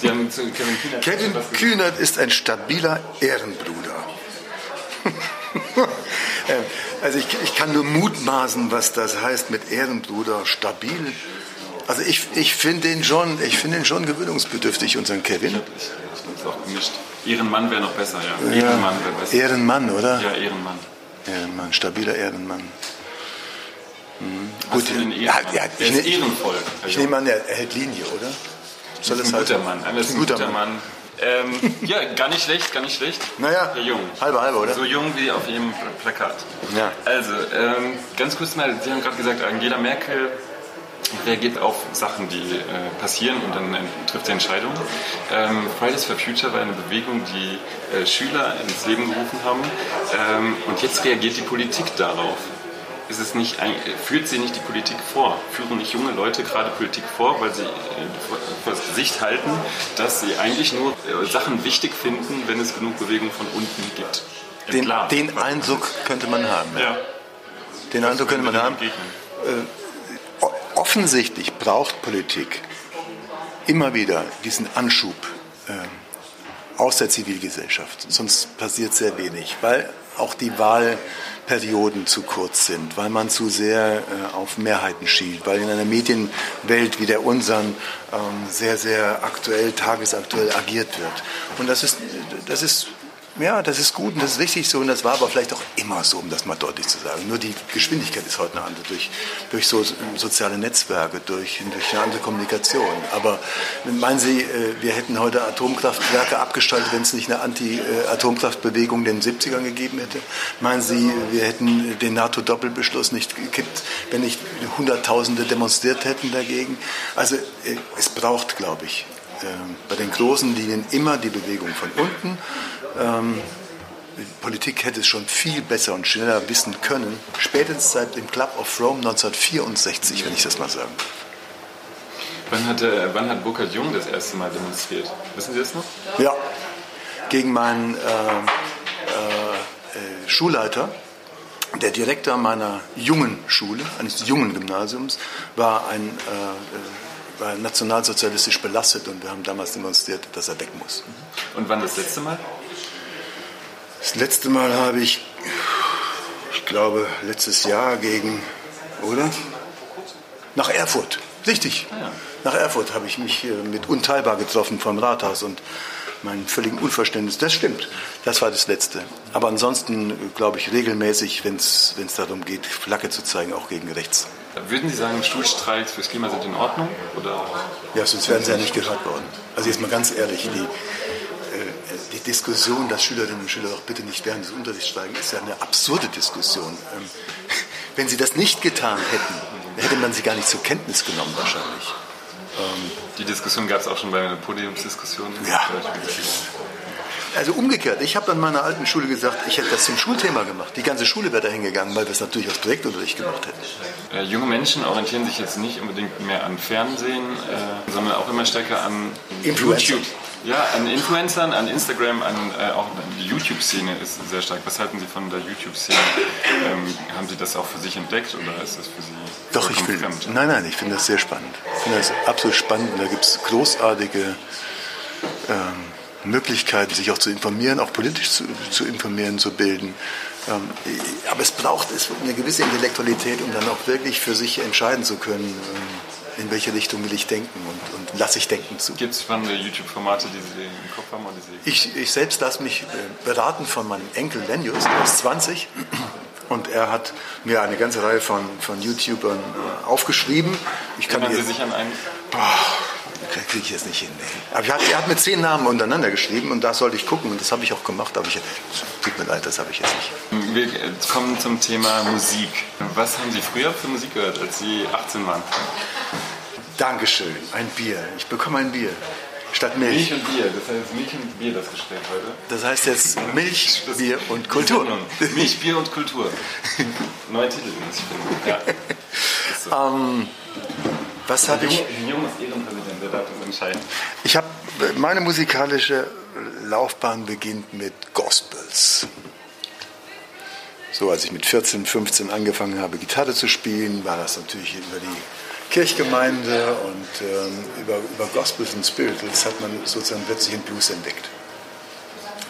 Sie haben zu Kevin Kühnert Kevin Kühnert ist ein stabiler Ehrenbruder. <laughs> Ähm, also ich, ich kann nur mutmaßen, was das heißt mit Ehrenbruder stabil. Also ich, ich finde den, schon, den schon gewöhnungsbedürftig, unseren Kevin. Ich, ich, ich auch gemischt. Ehrenmann wäre noch besser, ja. Ehrenmann wäre besser. Ehrenmann, oder? Ja, Ehrenmann. Ehrenmann, stabiler Ehrenmann. Mhm. Gut, ja, ja, ich, ist ehrenvoll. Ich nehme an, er, hält Linie, oder? Soll ein guter Mann. Ein, ein guter Mann. Ähm, ja, gar nicht schlecht, gar nicht schlecht. Naja, jung. halbe halbe, oder? So jung wie auf jedem Plakat. Ja. Also, ähm, ganz kurz mal, Sie haben gerade gesagt, Angela Merkel reagiert auf Sachen, die äh, passieren und dann äh, trifft sie Entscheidungen. Ähm, Fridays for Future war eine Bewegung, die äh, Schüler ins Leben gerufen haben ähm, und jetzt reagiert die Politik darauf. Ist es nicht, führt sie nicht die Politik vor? Führen nicht junge Leute gerade Politik vor, weil sie äh, vor das Gesicht halten, dass sie eigentlich nur äh, Sachen wichtig finden, wenn es genug Bewegung von unten gibt? Den, den, Eindruck könnte man haben. Ja. ja. Den Eindruck könnte man haben. Äh, offensichtlich braucht Politik immer wieder diesen Anschub äh, aus der Zivilgesellschaft. Sonst passiert sehr wenig, weil auch die Wahlperioden zu kurz sind, weil man zu sehr äh, auf Mehrheiten schielt, weil in einer Medienwelt wie der unseren ähm, sehr, sehr aktuell, tagesaktuell agiert wird. Und das ist, das ist ja, das ist gut und das ist richtig so und das war aber vielleicht auch immer so, um das mal deutlich zu sagen. Nur die Geschwindigkeit ist heute eine andere durch, durch so soziale Netzwerke, durch, durch eine andere Kommunikation. Aber meinen Sie, äh, wir hätten heute Atomkraftwerke abgeschaltet, wenn es nicht eine Anti-Atomkraftbewegung in den 70ern gegeben hätte? Meinen Sie, wir hätten den NATO-Doppelbeschluss nicht gekippt, wenn nicht Hunderttausende demonstriert hätten dagegen? Also äh, es braucht, glaube ich, ähm, bei den großen Linien immer die Bewegung von unten ähm, die Politik hätte es schon viel besser und schneller wissen können, spätestens seit dem Club of Rome 1964, wenn ich das mal sagen. Wann, hatte, wann hat Burkhard Jung das erste Mal demonstriert? Wissen Sie das noch? Ja, gegen meinen äh, äh, Schulleiter. Der Direktor meiner jungen Schule, eines jungen Gymnasiums, war ein äh, war nationalsozialistisch belastet und wir haben damals demonstriert, dass er weg muss. Und wann das letzte Mal? Das letzte Mal habe ich, ich glaube, letztes Jahr gegen, oder? Nach Erfurt. Richtig. Ah, Nach Erfurt habe ich mich mit Unteilbar getroffen vom Rathaus und mein völligen Unverständnis. Das stimmt. Das war das Letzte. Aber ansonsten glaube ich regelmäßig, wenn es darum geht, Flagge zu zeigen, auch gegen rechts. Würden Sie sagen, Schulstreiks fürs Klima sind in Ordnung? Oder? Ja, sonst wären sie ja nicht gehört worden. Also jetzt mal ganz ehrlich, die, die Diskussion, dass Schülerinnen und Schüler doch bitte nicht während des Unterrichts steigen, ist ja eine absurde Diskussion. Ähm, <laughs> wenn sie das nicht getan hätten, hätte man sie gar nicht zur Kenntnis genommen wahrscheinlich. Ähm, die Diskussion gab es auch schon bei einer Podiumsdiskussion. Ja. Also umgekehrt, ich habe an meiner alten Schule gesagt, ich hätte das zum Schulthema gemacht. Die ganze Schule wäre da hingegangen, weil wir es natürlich aus Projektunterricht gemacht hätten. Äh, junge Menschen orientieren sich jetzt nicht unbedingt mehr an Fernsehen, äh, sondern auch immer stärker an Influencer. YouTube. Ja, an Influencern, an Instagram, an äh, auch die YouTube-Szene ist sehr stark. Was halten Sie von der YouTube-Szene? Ähm, haben Sie das auch für sich entdeckt oder ist das für Sie Doch, ich finde, nein, nein, ich finde das sehr spannend. Ich finde das absolut spannend. Da gibt es großartige ähm, Möglichkeiten, sich auch zu informieren, auch politisch zu, zu informieren, zu bilden. Ähm, aber es braucht eine gewisse Intellektualität, um dann auch wirklich für sich entscheiden zu können, ähm, in welche Richtung will ich denken und, und lasse ich denken zu. Gibt es spannende YouTube-Formate, die Sie im Kopf haben? Oder Sie ich, ich selbst lasse mich äh, beraten von meinem Enkel Lenius, der ist 20 und er hat mir eine ganze Reihe von, von YouTubern äh, aufgeschrieben. Ich kann Erinnern Sie sich an einen? Boah, kriege ich jetzt nicht hin. Nee. Aber hat, er hat mir zehn Namen untereinander geschrieben und da sollte ich gucken und das habe ich auch gemacht. Aber ich, tut mir leid, das habe ich jetzt nicht. Wir kommen zum Thema Musik. Was haben Sie früher für Musik gehört, als Sie 18 waren? Dankeschön, ein Bier. Ich bekomme ein Bier. Statt Milch. Milch und Bier. Das heißt Milch und Bier das Gespräch heute. Das heißt jetzt Milch, Bier und Kultur. Milch, Bier und Kultur. Neuer Titel, den ich finde. Ja. So. Ähm, was habe ich? Jung ist Ehrenpräsident, der darf das entscheiden. Ich habe meine musikalische Laufbahn beginnt mit Gospels. So, als ich mit 14, 15 angefangen habe, Gitarre zu spielen, war das natürlich über die Kirchgemeinde und ähm, über, über Gospels und Spirituals hat man sozusagen plötzlich den Blues entdeckt.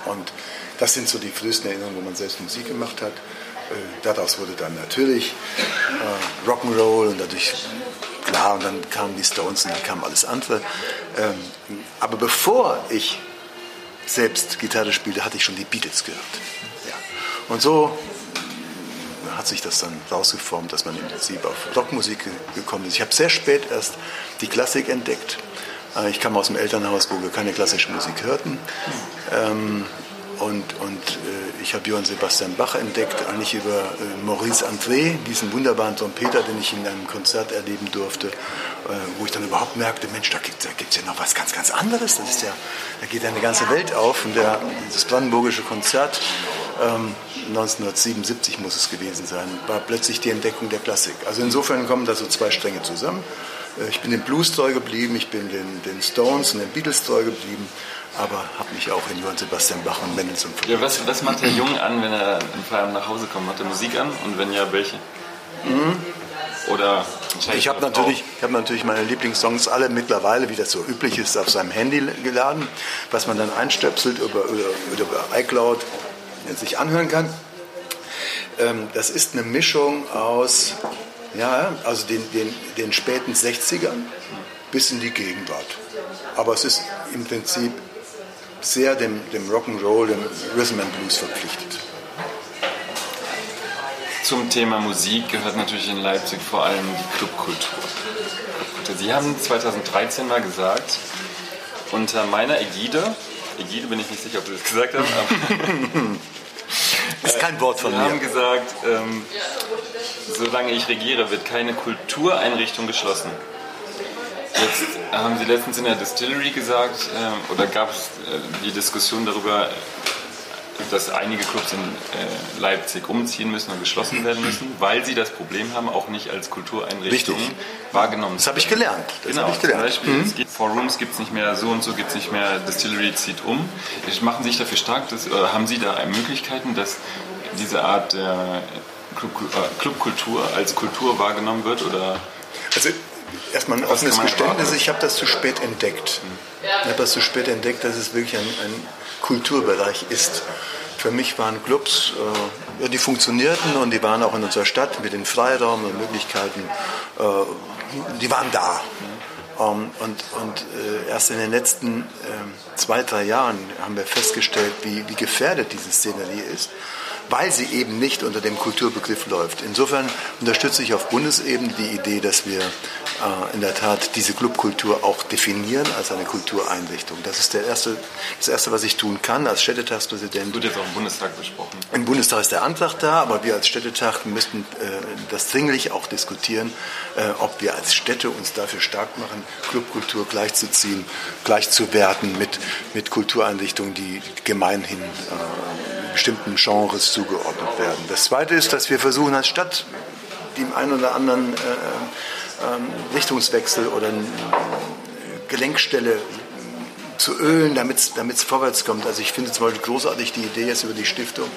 Und das sind so die frühesten Erinnerungen, wo man selbst Musik gemacht hat. Äh, daraus wurde dann natürlich äh, Rock'n'Roll und dadurch, klar, und dann kamen die Stones und dann kam alles andere. Ähm, aber bevor ich selbst Gitarre spielte, hatte ich schon die Beatles gehört. Ja. Und so hat sich das dann rausgeformt, dass man im Prinzip auf Rockmusik gekommen ist. Ich habe sehr spät erst die Klassik entdeckt. Äh, ich kam aus dem Elternhaus, wo wir keine klassische Musik hörten. Und, und äh, ich habe Johann Sebastian Bach entdeckt, eigentlich über äh, Maurice André, diesen wunderbaren Trompeter, den ich in einem Konzert erleben durfte, äh, wo ich dann überhaupt merkte, Mensch, da gibt es ja noch was ganz, ganz anderes. Das ist ja, da geht ja eine ganze Welt auf. Und der, das brandenburgische Konzert, ähm, 1977 muss es gewesen sein, war plötzlich die Entdeckung der Klassik. Also insofern kommen da so zwei Stränge zusammen. Äh, ich bin dem Blues treu geblieben, ich bin den, den Stones und den Beatles treu geblieben aber habe mich auch in Johann Sebastian Bach und Mendelssohn ja, was, was macht der Jung an, wenn er im Feierabend nach Hause kommt? Macht er Musik an und wenn ja, welche? Mhm. Oder ich habe natürlich, hab natürlich meine Lieblingssongs alle mittlerweile, wie das so üblich ist, auf seinem Handy geladen, was man dann einstöpselt über, über, über iCloud sich anhören kann. Ähm, das ist eine Mischung aus ja, also den, den, den späten 60ern bis in die Gegenwart. Aber es ist im Prinzip sehr dem, dem Rock'n'Roll, dem Rhythm and Blues verpflichtet. Zum Thema Musik gehört natürlich in Leipzig vor allem die Clubkultur. Sie haben 2013 mal gesagt, unter meiner Ägide, Ägide bin ich nicht sicher, ob Sie das gesagt haben, aber <laughs> ist kein Wort von Sie mir. haben gesagt, ähm, solange ich regiere, wird keine Kultureinrichtung geschlossen. Jetzt haben Sie letztens in der Distillery gesagt, äh, oder gab es äh, die Diskussion darüber, dass einige Clubs in äh, Leipzig umziehen müssen und geschlossen werden müssen, weil sie das Problem haben, auch nicht als Kultureinrichtung Richtig. wahrgenommen Das habe ich gelernt. Das genau, ich gelernt. Beispiel, mhm. gibt Four Rooms gibt es nicht mehr, so und so gibt es nicht mehr, Distillery zieht um. Machen Sie sich dafür stark, dass, haben Sie da Möglichkeiten, dass diese Art der Club, äh, Clubkultur als Kultur wahrgenommen wird? Oder? Also erstmal ein offenes Geständnis, ich habe das zu spät entdeckt. Ich habe das zu spät entdeckt, dass es wirklich ein, ein Kulturbereich ist. Für mich waren Clubs, äh, ja, die funktionierten und die waren auch in unserer Stadt mit den Freiraum und Möglichkeiten, äh, die waren da. Um, und, und äh, erst in den letzten äh, zwei, drei Jahren haben wir festgestellt, wie, wie gefährdet diese Szenerie ist weil sie eben nicht unter dem Kulturbegriff läuft. Insofern unterstütze ich auf Bundesebene die Idee, dass wir äh, in der Tat diese Clubkultur auch definieren als eine Kultureinrichtung. Das ist der erste, das Erste, was ich tun kann als Städtetagspräsident. Wird jetzt auch im Bundestag besprochen. Im Bundestag ist der Antrag da, aber wir als Städtetag müssten äh, das dringlich auch diskutieren, äh, ob wir als Städte uns dafür stark machen, Clubkultur gleichzuziehen, gleichzuwerten mit, mit Kultureinrichtungen, die gemeinhin bestimmten Genres zugeordnet werden. Das Zweite ist, dass wir versuchen als Stadt dem einen oder anderen äh, äh, Richtungswechsel oder Gelenkstelle zu ölen, damit es vorwärts kommt. Also ich finde zum Beispiel großartig die Idee jetzt über die Stiftung,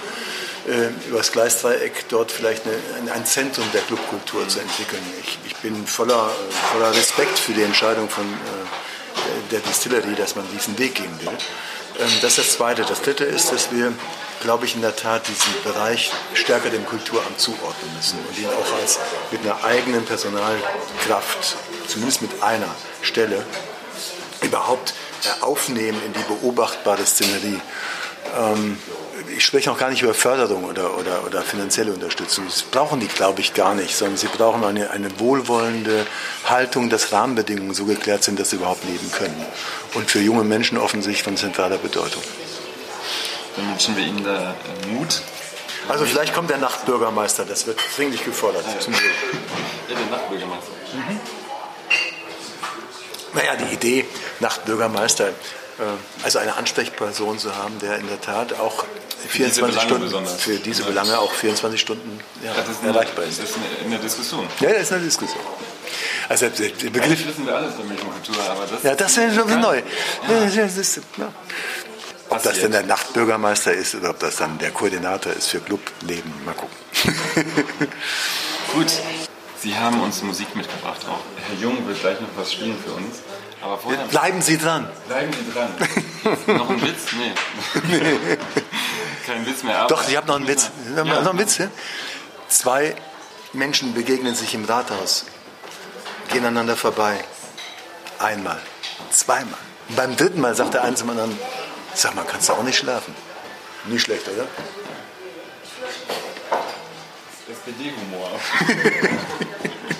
äh, über das Gleisdreieck dort vielleicht eine, ein Zentrum der Clubkultur zu entwickeln. Ich, ich bin voller, voller Respekt für die Entscheidung von äh, der Distillery, dass man diesen Weg gehen will. Ähm, das ist das Zweite. Das Dritte ist, dass wir, glaube ich, in der Tat diesen Bereich stärker dem Kulturamt zuordnen müssen und ihn auch als mit einer eigenen Personalkraft, zumindest mit einer Stelle, überhaupt äh, aufnehmen in die beobachtbare Szenerie. Ähm, ich spreche auch gar nicht über Förderung oder, oder, oder finanzielle Unterstützung. Das brauchen die, glaube ich, gar nicht, sondern sie brauchen eine, eine wohlwollende Haltung, dass Rahmenbedingungen so geklärt sind, dass sie überhaupt leben können. Und für junge Menschen offensichtlich von zentraler Bedeutung. Dann wünschen wir Ihnen da Mut. Also vielleicht kommt der Nachtbürgermeister, das wird dringlich gefordert. Ja, ja der Nachtbürgermeister. Mhm. Naja, die Idee, Nachtbürgermeister, äh, also eine Ansprechperson zu haben, der in der Tat auch 24 Stunden besonders. für diese Belange auch 24 Stunden ja, ja, ist erreichbar ist. Das ist in der Diskussion. Ja, das ist eine Diskussion. Also der Begriff. Eigentlich wissen wir alles über Milchkultur, aber das. Ja, das wäre schon neu. Ja. Das ist, ja. Ob das denn der Nachtbürgermeister ist oder ob das dann der Koordinator ist für Clubleben, mal gucken. <laughs> Gut, Sie haben uns Musik mitgebracht auch. Herr Jung wird gleich noch was spielen für uns. Aber vorher Bleiben Sie dran. Bleiben Sie dran. <laughs> noch ein Witz? Nee. Kein Witz mehr. Doch, ich habe noch einen Witz. Ja. Noch einen Witz ja? Zwei Menschen begegnen sich im Rathaus, gehen aneinander vorbei. Einmal, zweimal. Beim dritten Mal sagt der eine zum anderen, sag mal, kannst du auch nicht schlafen? Nicht schlecht, oder? SPD-Humor.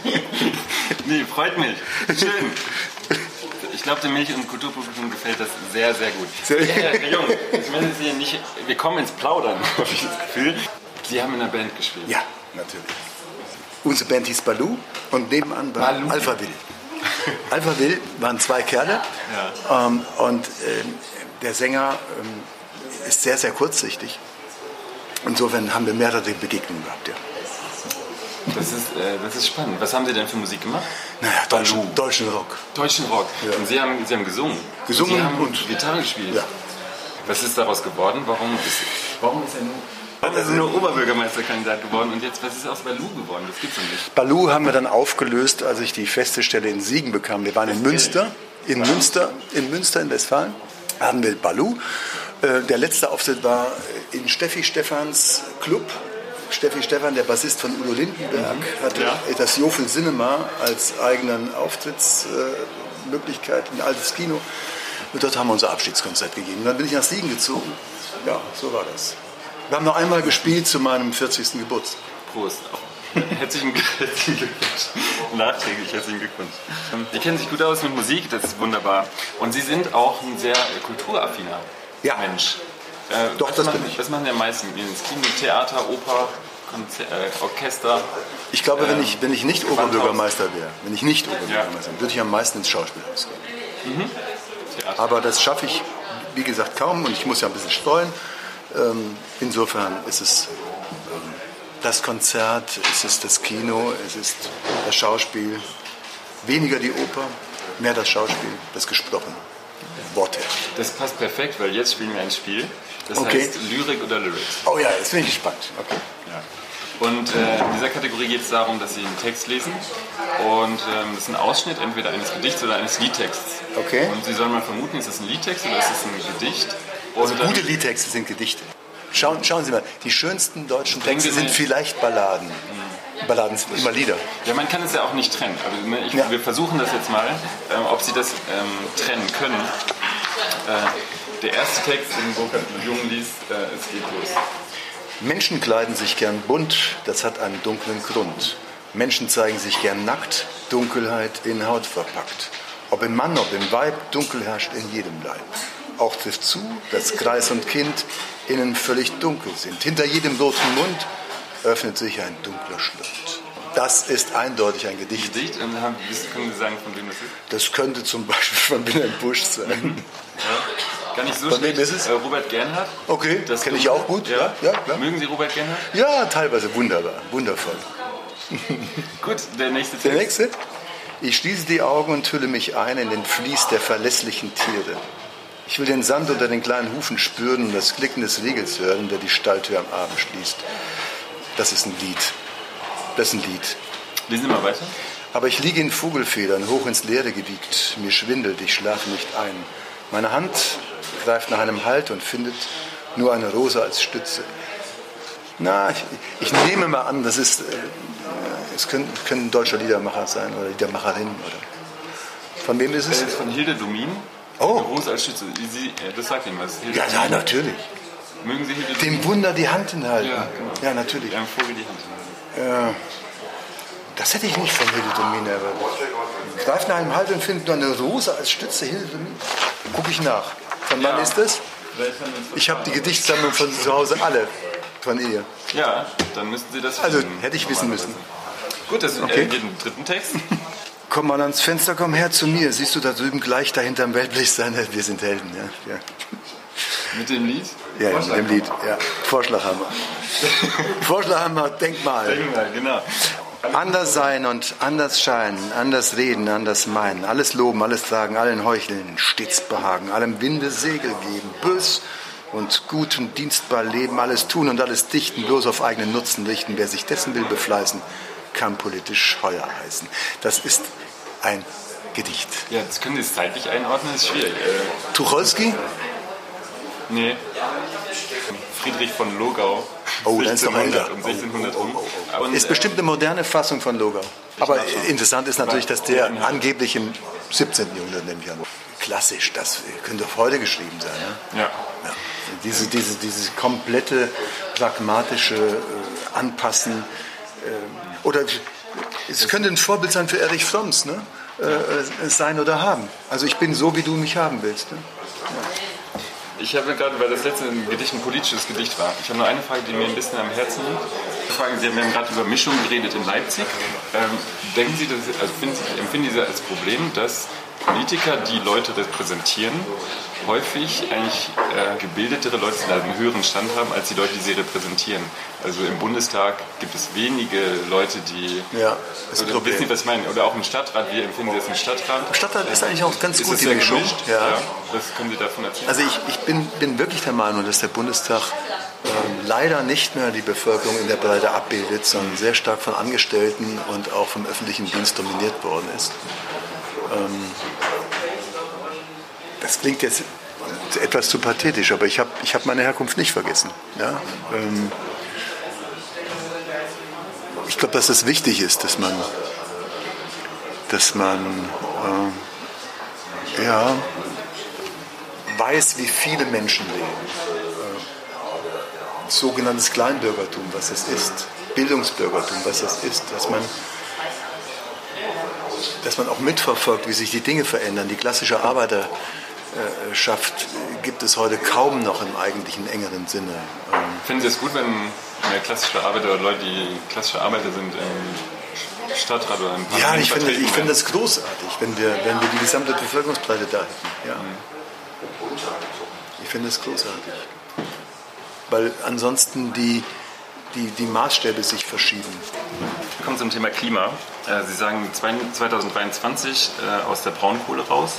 <laughs> nee, freut mich. Schön. Ich glaube, dem Milch- und Kulturpublikum gefällt das sehr, sehr gut. Sehr ja, Herr Jung, ich meine, Sie nicht, wir kommen ins Plaudern, <laughs> habe ich das Gefühl. Sie haben in einer Band gespielt. Ja, natürlich. Unsere Band hieß Baloo und nebenan war Baloo. Alpha Will. Alpha Will waren zwei Kerle ja. ähm, und äh, der Sänger ähm, ist sehr, sehr kurzsichtig. Insofern haben wir mehrere Begegnungen gehabt, ja. Das ist, äh, das ist spannend. Was haben Sie denn für Musik gemacht? Naja, deutschen, deutschen Rock. Deutschen Rock. Ja. Und Sie haben, Sie haben gesungen. Gesungen und, Sie haben und Gitarre gespielt. Ja. Was ist daraus geworden? Warum ist, warum ist er nur Warum ist er nur Oberbürgermeisterkandidat geworden und jetzt, was ist aus Balu geworden? Das gibt's doch nicht. Balu haben wir dann aufgelöst, als ich die feste Stelle in Siegen bekam. Wir waren in Münster, in Münster, in Münster in Westfalen, wir Balu. Äh, der letzte Auftritt war in Steffi Stephans Club Steffi Stefan, der Bassist von Udo Lindenberg, mhm. hatte ja. das Jofel Cinema als eigenen Auftrittsmöglichkeit, ein altes Kino. Und dort haben wir unser Abschiedskonzert gegeben. Dann bin ich nach Siegen gezogen. Ja, so war das. Wir haben noch einmal gespielt zu meinem 40. Geburtstag. Prost. <laughs> Herzlichen, herzlichen Glückwunsch. Nachträglich herzlichen Glückwunsch. Sie kennen sich gut aus mit Musik, das ist wunderbar. Und Sie sind auch ein sehr kulturaffiner ja. Mensch. Äh, Doch, das machen, bin ich. Was machen die am meisten? Ins Kino, Theater, Oper, Konzer äh, Orchester? Ich glaube, wenn, ich, wenn ich nicht Oberbürgermeister wäre, wenn ich nicht Oberbürgermeister wäre, würde ich am meisten ins Schauspielhaus gehen. Mhm. Aber das schaffe ich, wie gesagt, kaum und ich muss ja ein bisschen streuen. Ähm, insofern ist es ähm, das Konzert, es ist das Kino, es ist das Schauspiel. Weniger die Oper, mehr das Schauspiel, das Gesprochene. Worte. Das passt perfekt, weil jetzt spielen wir ein Spiel. Das okay. heißt Lyrik oder Lyrics. Oh ja, jetzt bin ich gespannt. Okay. Ja. Und äh, in dieser Kategorie geht es darum, dass Sie einen Text lesen. Und ähm, das ist ein Ausschnitt entweder eines Gedichts oder eines Liedtexts. Okay. Und Sie sollen mal vermuten, ist das ein Liedtext oder ist das ein Gedicht? Also gute Liedtexte sind Gedichte. Schauen, schauen Sie mal, die schönsten deutschen Texte sind vielleicht Balladen. Mhm. Balladen sind immer Lieder. Ja, man kann es ja auch nicht trennen. Also ich, ja. Wir versuchen das jetzt mal, ähm, ob Sie das ähm, trennen können. Äh, der erste Text, den Burkhard Jung liest, äh, es geht los. Menschen kleiden sich gern bunt, das hat einen dunklen Grund. Menschen zeigen sich gern nackt, Dunkelheit in Haut verpackt. Ob im Mann, ob im Weib, dunkel herrscht in jedem Leib. Auch trifft zu, dass Kreis und Kind innen völlig dunkel sind. Hinter jedem roten Mund öffnet sich ein dunkler Schlund. Das ist eindeutig ein Gedicht. Gedicht? Und haben, können Sie sagen, von wem das ist? Das könnte zum Beispiel von Wilhelm Busch sein. Ja, gar nicht so von. Wem ist es? Äh, Robert Gernhardt. Okay, das kenne ich auch gut. Ja. Ja, ja, Mögen Sie Robert Gernhardt? Ja, teilweise wunderbar, wundervoll. <laughs> gut, der nächste Text. Der nächste? Ich schließe die Augen und hülle mich ein in den Fließ der verlässlichen Tiere. Ich will den Sand unter den kleinen Hufen spüren und das Klicken des Riegels hören, der die Stalltür am Abend schließt. Das ist ein Lied. Das ist ein Lied. Lesen Sie mal weiter. Aber ich liege in Vogelfedern, hoch ins Leere gewiegt. Mir schwindelt, ich schlafe nicht ein. Meine Hand greift nach einem Halt und findet nur eine Rose als Stütze. Na, ich, ich nehme mal an, das ist, äh, es können, können ein deutscher Liedermacher sein oder Liedermacherin. Oder. Von wem ist es? Ist von Hilde Domin. Oh. Rose als Stütze. Sie, das sagt Ihnen was. Ja, ja, natürlich. Mögen Sie Hilde Dem Wunder die Hand hinhalten. Ja, genau. ja natürlich. Einem Vogel die Hand hinhalten. Ja. Das hätte ich nicht von Hilde Domin erwartet. Greift nach einem Halt und findet nur eine Rose als Stütze. Hilde Domin. Gucke ich nach. Von wann ja. ist das? Ich habe die Gedichtsammlung von zu Hause alle von ihr. Ja, dann müssten Sie das Also hätte ich wissen müssen. Gut, das okay. äh, im dritten Text. Komm mal ans Fenster, komm her zu mir. Siehst du da drüben gleich dahinter im Weltblick sein? <laughs> Wir sind Helden, ja. ja. Mit dem Lied? Ja, mit dem Lied, ja. Vorschlaghammer. <laughs> Vorschlaghammer, Denkmal. Denkmal, genau. Anders sein und anders scheinen, anders reden, anders meinen, alles loben, alles tragen, allen heucheln, stets behagen, allem Winde Segel geben, bös und gut und dienstbar leben, alles tun und alles dichten, bloß auf eigenen Nutzen richten. Wer sich dessen will befleißen, kann politisch heuer heißen. Das ist ein Gedicht. Ja, das können Sie es zeitlich einordnen, das ist schwierig. Äh, Tucholsky? Nee. Friedrich von Logau. Oh, das ist doch älter. Um 1600 rum. Und, ist bestimmt eine moderne Fassung von Logau. Aber interessant ist natürlich, dass der angeblich im 17. Jahrhundert, nehme ich an. Klassisch, das könnte auf heute geschrieben sein. Ne? Ja. ja. Diese, diese, diese komplette pragmatische äh, Anpassen. Äh, oder es könnte ein Vorbild sein für Erich Fromms, ne? Äh, sein oder haben. Also ich bin so, wie du mich haben willst. Ne? Ja. Ich habe gerade, weil das letzte Gedicht ein politisches Gedicht war, ich habe nur eine Frage, die mir ein bisschen am Herzen liegt. Sie haben gerade über Mischung geredet in Leipzig. Ähm, denken Sie, dass, also finden Sie, empfinden Sie das als Problem, dass Politiker, die Leute repräsentieren, häufig eigentlich äh, gebildetere Leute sind, also einen höheren Stand haben, als die Leute, die sie repräsentieren. Also im Bundestag gibt es wenige Leute, die. Ja, das ist oder, wissen Sie, was ich meine? Oder auch im Stadtrat, wie empfinden Sie das im Stadtrat? Im Stadtrat ist eigentlich auch ganz ist gut die Mischung. Ja. ja. Was können Sie davon erzählen? Also ich, ich bin, bin wirklich der Meinung, dass der Bundestag ähm, leider nicht mehr die Bevölkerung in der Breite abbildet, sondern sehr stark von Angestellten und auch vom öffentlichen Dienst dominiert worden ist. Ähm, das klingt jetzt etwas zu pathetisch, aber ich habe ich hab meine Herkunft nicht vergessen. Ja? Ähm, ich glaube, dass es wichtig ist, dass man, dass man äh, ja, weiß, wie viele Menschen leben. Äh, sogenanntes Kleinbürgertum, was es ist. Bildungsbürgertum, was es ist. Dass man dass man auch mitverfolgt, wie sich die Dinge verändern. Die klassische Arbeiterschaft gibt es heute kaum noch im eigentlichen engeren Sinne. Finden Sie es gut, wenn mehr klassische Arbeiter oder Leute, die klassische Arbeiter sind, im Stadtrat oder im Parlament Ja, ich finde, ich finde das großartig, wenn wir, wenn wir die gesamte Bevölkerungsbreite da hätten. Ja. Ich finde es großartig. Weil ansonsten die, die, die Maßstäbe sich verschieben. Wir kommen zum Thema Klima. Äh, Sie sagen 2023 äh, aus der Braunkohle raus.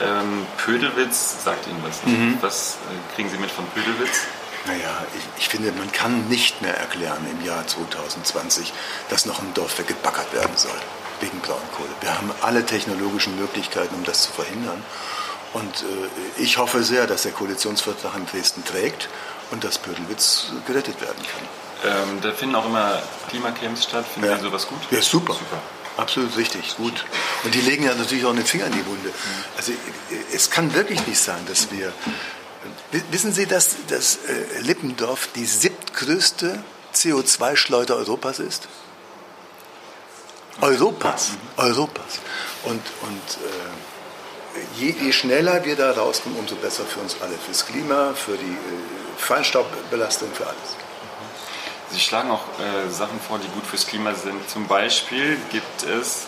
Ähm, Pödelwitz sagt Ihnen was. Mhm. Was äh, kriegen Sie mit von Pödelwitz? Naja, ich, ich, finde, man kann nicht mehr erklären im Jahr 2020, dass noch ein Dorf weggebackert werden soll wegen Braunkohle. Wir haben alle technologischen Möglichkeiten, um das zu verhindern. Und äh, ich hoffe sehr, dass der Koalitionsvertrag in Dresden trägt und dass Pödelwitz gerettet werden kann. Ähm, da finden auch immer Klimacamps statt. Finden ja. Sie sowas gut? Ja, super. super. Absolut richtig, gut. Und die legen ja natürlich auch den Finger in die Wunde. Also es kann wirklich nicht sein, dass wir... Wissen Sie, dass, dass äh, Lippendorf die siebtgrößte CO2-Schleuder Europas ist? Europas, Europas. Und, und äh, je, je, schneller wir da rauskommen, umso besser für uns alle. Fürs Klima, für die äh, Feinstaubbelastung, für alles. Sie schlagen auch äh, Sachen vor, die gut fürs Klima sind. Zum Beispiel gibt es,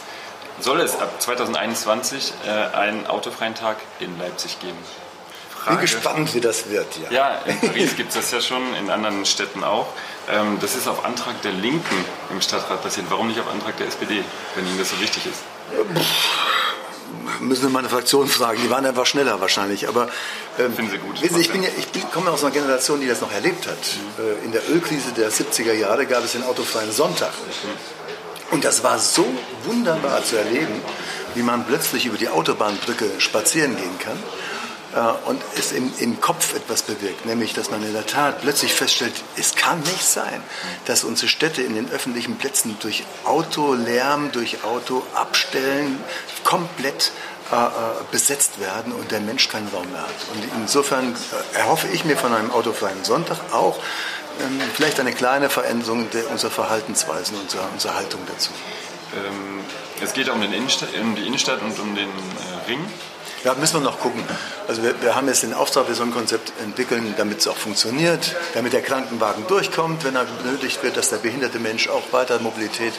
soll es ab 2021 äh, einen autofreien Tag in Leipzig geben. Frage. Bin gespannt, wie das wird. Ja, ja in Paris gibt es das ja schon, in anderen Städten auch. Ähm, das ist auf Antrag der Linken im Stadtrat passiert. Warum nicht auf Antrag der SPD, wenn Ihnen das so wichtig ist? Müssen wir meine Fraktion fragen. Die waren einfach schneller wahrscheinlich. Aber ähm, Finden Sie gut. ich, bin ja, ich komme aus einer Generation, die das noch erlebt hat. Mhm. in der Ölkrise der 70er Jahre gab es den autofreien Sonntag. Und das war so wunderbar zu erleben, wie man plötzlich über die Autobahnbrücke spazieren gehen kann und es im, im Kopf etwas bewirkt, nämlich dass man in der Tat plötzlich feststellt, es kann nicht sein, dass unsere Städte in den öffentlichen Plätzen durch Autolärm, durch Autoabstellen komplett äh, äh, besetzt werden und der Mensch keinen Raum mehr hat. Und insofern äh, erhoffe ich mir von einem autofreien Sonntag auch ähm, vielleicht eine kleine Veränderung der, unserer Verhaltensweisen, unserer, unserer Haltung dazu. Ähm, es geht um, um, die Innenstadt und um den äh, Ring. Ja, müssen wir noch gucken. Also wir, wir haben jetzt den Auftrag, wir sollen ein Konzept entwickeln, damit es auch funktioniert, damit der Krankenwagen durchkommt, wenn er benötigt wird, dass der behinderte Mensch auch weiter Mobilität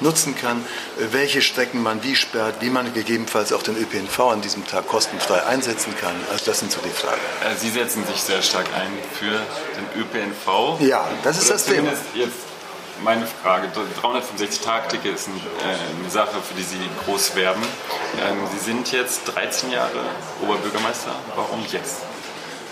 nutzen kann, welche Strecken man wie sperrt, wie man gegebenenfalls auch den ÖPNV an diesem Tag kostenfrei einsetzen kann. Also das sind so die Fragen. Äh, Sie setzen sich sehr stark ein für den ÖPNV. Ja, das ist das Thema. Jetzt meine Frage, 365-Tage-Ticket ist äh, eine Sache, für die Sie groß werben. Ähm, Sie sind jetzt 13 Jahre Oberbürgermeister. Warum jetzt?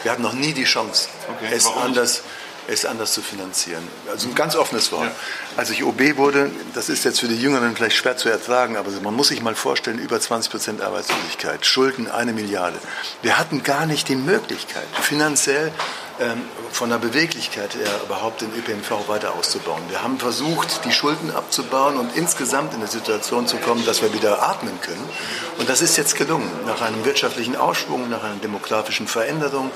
Wir hatten noch nie die Chance, okay, es, anders, es anders zu finanzieren. Also ein ganz offenes Wort. Ja. Als ich OB wurde, das ist jetzt für die Jüngeren vielleicht schwer zu ertragen, aber man muss sich mal vorstellen, über 20 Prozent Arbeitslosigkeit, Schulden eine Milliarde. Wir hatten gar nicht die Möglichkeit, finanziell von der Beweglichkeit her überhaupt den ÖPNV weiter auszubauen. Wir haben versucht, die Schulden abzubauen und insgesamt in eine Situation zu kommen, dass wir wieder atmen können. Und das ist jetzt gelungen. Nach einem wirtschaftlichen Ausschwung, nach einer demografischen Veränderung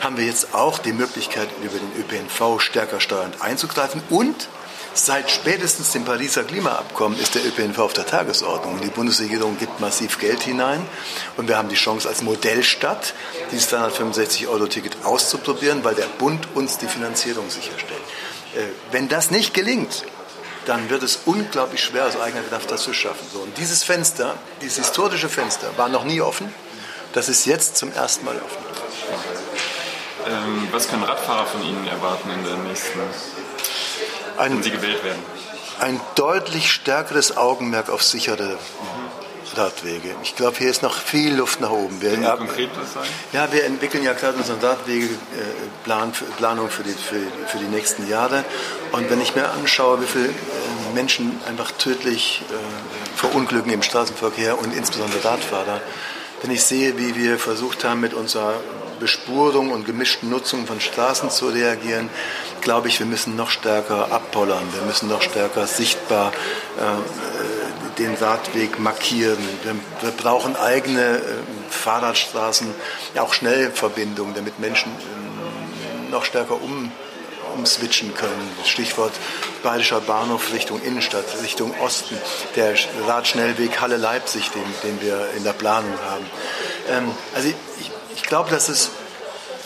haben wir jetzt auch die Möglichkeit, über den ÖPNV stärker steuernd einzugreifen und Seit spätestens dem Pariser Klimaabkommen ist der ÖPNV auf der Tagesordnung. Die Bundesregierung gibt massiv Geld hinein und wir haben die Chance als Modellstadt dieses 365-Euro-Ticket auszuprobieren, weil der Bund uns die Finanzierung sicherstellt. Äh, wenn das nicht gelingt, dann wird es unglaublich schwer, aus eigener Kraft das zu schaffen. Und dieses Fenster, dieses historische Fenster, war noch nie offen. Das ist jetzt zum ersten Mal offen. Ähm, was können Radfahrer von Ihnen erwarten in der nächsten ein, wenn sie gewählt werden? Ein deutlich stärkeres Augenmerk auf sichere Radwege. Ich glaube, hier ist noch viel Luft nach oben. Wir, Sie konkret was sagen? Ja, wir entwickeln ja gerade unseren Radwegeplanung für die, für, für die nächsten Jahre. Und wenn ich mir anschaue, wie viele äh, Menschen einfach tödlich äh, verunglücken im Straßenverkehr und insbesondere Radfahrer, wenn ich sehe, wie wir versucht haben, mit unserer Bespurung und gemischten Nutzung von Straßen zu reagieren, glaube ich, wir müssen noch stärker abpollern, wir müssen noch stärker sichtbar äh, den Radweg markieren. Wir, wir brauchen eigene äh, Fahrradstraßen, ja auch Schnellverbindungen, damit Menschen äh, noch stärker um, umswitchen können. Stichwort Bayerischer Bahnhof Richtung Innenstadt, Richtung Osten, der Radschnellweg Halle-Leipzig, den, den wir in der Planung haben. Ähm, also ich, ich glaube, dass es,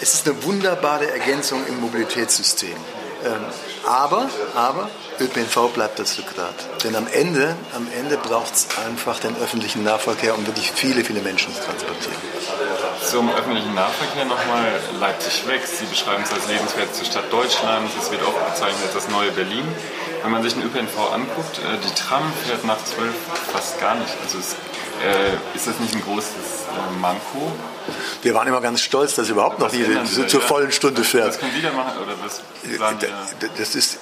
es ist eine wunderbare Ergänzung im Mobilitätssystem. Ähm, aber, aber ÖPNV bleibt das Rückgrat. Denn am Ende, am Ende braucht es einfach den öffentlichen Nahverkehr, um wirklich viele, viele Menschen zu transportieren. Zum öffentlichen Nahverkehr nochmal Leipzig wächst. Sie beschreiben es als lebenswerteste Stadt Deutschlands. Es wird auch bezeichnet als das neue Berlin. Wenn man sich den ÖPNV anguckt, äh, die Tram fährt nach zwölf fast gar nicht. Also es, äh, ist das nicht ein großes äh, Manko? Wir waren immer ganz stolz, dass überhaupt noch die, die zur vollen Stunde fährt. Was können Sie da machen? Oder was sagen das ist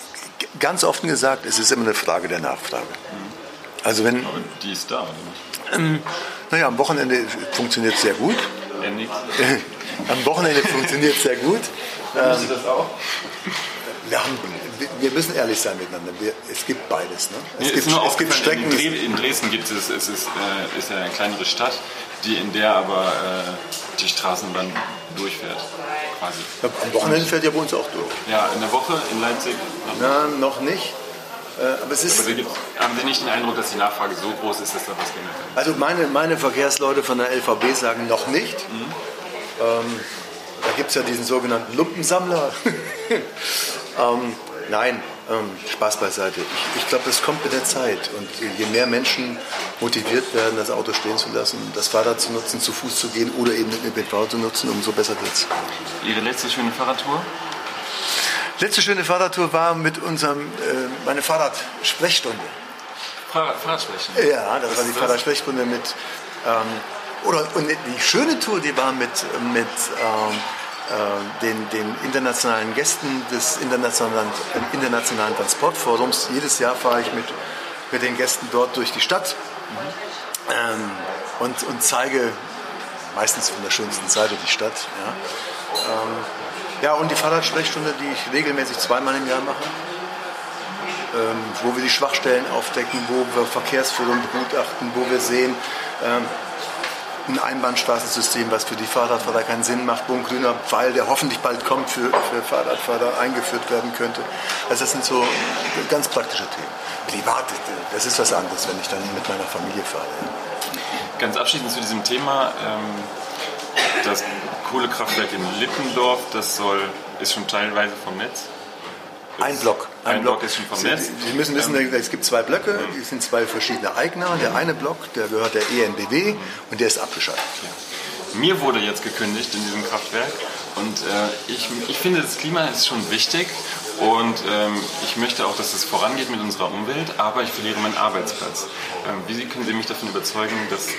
ganz offen gesagt, es ist immer eine Frage der Nachfrage. Mhm. Also wenn, Aber die ist da, oder nicht? Ähm, naja, am Wochenende funktioniert es sehr gut. Ja, nix. <laughs> am Wochenende funktioniert es sehr gut. Ähm, das auch? Wir, haben, wir, müssen ehrlich sein miteinander. Wir, es gibt beides. Ne? Es, gibt, es gibt Strecken. In Dresden gibt es, es ist, äh, ist ja eine kleinere Stadt, die, in der aber äh, die Straßenbahn durchfährt. Quasi. Am Wochenende fährt ja bei uns auch durch. Ja, in der Woche in Leipzig? Noch Na, noch nicht. Äh, aber es ist. Aber haben Sie nicht den Eindruck, dass die Nachfrage so groß ist, dass da was geändert wird? Also meine, meine Verkehrsleute von der LVB sagen noch nicht. Mhm. Ähm, da gibt es ja diesen sogenannten Lumpensammler. <laughs> ähm, nein, ähm, Spaß beiseite. Ich, ich glaube, das kommt mit der Zeit. Und je mehr Menschen motiviert werden, das Auto stehen zu lassen, das Fahrrad zu nutzen, zu Fuß zu gehen oder eben den ÖPNV zu nutzen, umso besser wird es. Ihre letzte schöne Fahrradtour? Letzte schöne Fahrradtour war mit unserem, äh, meine Fahrradsprechstunde. Fahrrad, Fahrradsprechstunde? Ja, das Was war die Fahrradsprechstunde mit, ähm, oder, und die schöne Tour, die war mit, mit ähm, äh, den, den, internationalen Gästen des internationalen, internationalen Transportforums. Jedes Jahr fahre ich mit, mit den Gästen dort durch die Stadt ähm, und, und zeige meistens von der schönsten Seite die Stadt. Ja, ähm, ja und die Fahrradsprechstunde, die ich regelmäßig zweimal im Jahr mache. Ähm, wo wir die Schwachstellen aufdecken, wo wir Verkehrsführung begutachten, wo wir sehen, ähm, ein Einbahnstraßensystem, was für die Fahrradfahrer keinen Sinn macht, wo ein grüner Pfeil, der hoffentlich bald kommt, für, für Fahrradfahrer eingeführt werden könnte. Also das sind so ganz praktische Themen. Privat, das ist was anderes, wenn ich dann mit meiner Familie fahre. Ganz abschließend zu diesem Thema. Ähm, das Kohlekraftwerk in Lippendorf, das soll, ist schon teilweise vom Netz. Ein Block. Ein, ein Block, Block, ist schon vom Netz. Sie müssen wissen, ähm, es gibt zwei Blöcke, die sind zwei verschiedene Eigner. Der eine Block, der gehört der ENBW und der ist abgeschaltet. Mir wurde jetzt gekündigt in diesem Kraftwerk und äh, ich, ich finde, das Klima ist schon wichtig und ähm, ich möchte auch, dass es vorangeht mit unserer Umwelt, aber ich verliere meinen Arbeitsplatz. Ähm, wie können Sie mich davon überzeugen, dass äh,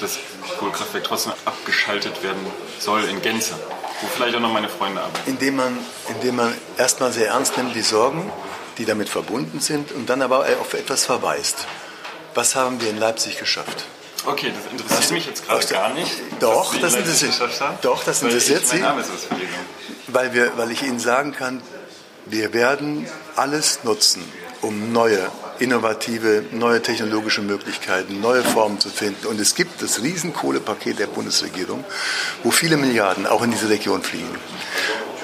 das Kohlekraftwerk trotzdem abgeschaltet werden soll in Gänze? Wo vielleicht auch noch meine Freunde arbeiten. Indem man, indem man erstmal sehr ernst nimmt die Sorgen, die damit verbunden sind und dann aber auf etwas verweist. Was haben wir in Leipzig geschafft? Okay, das interessiert das, mich jetzt gerade gar nicht. Doch, das interessiert, doch, das interessiert Sie. Weil, weil, wir, weil ich Ihnen sagen kann, wir werden alles nutzen, um neue, innovative, neue technologische Möglichkeiten, neue Formen zu finden. Und es gibt das Riesenkohlepaket der Bundesregierung, wo viele Milliarden auch in diese Region fliegen.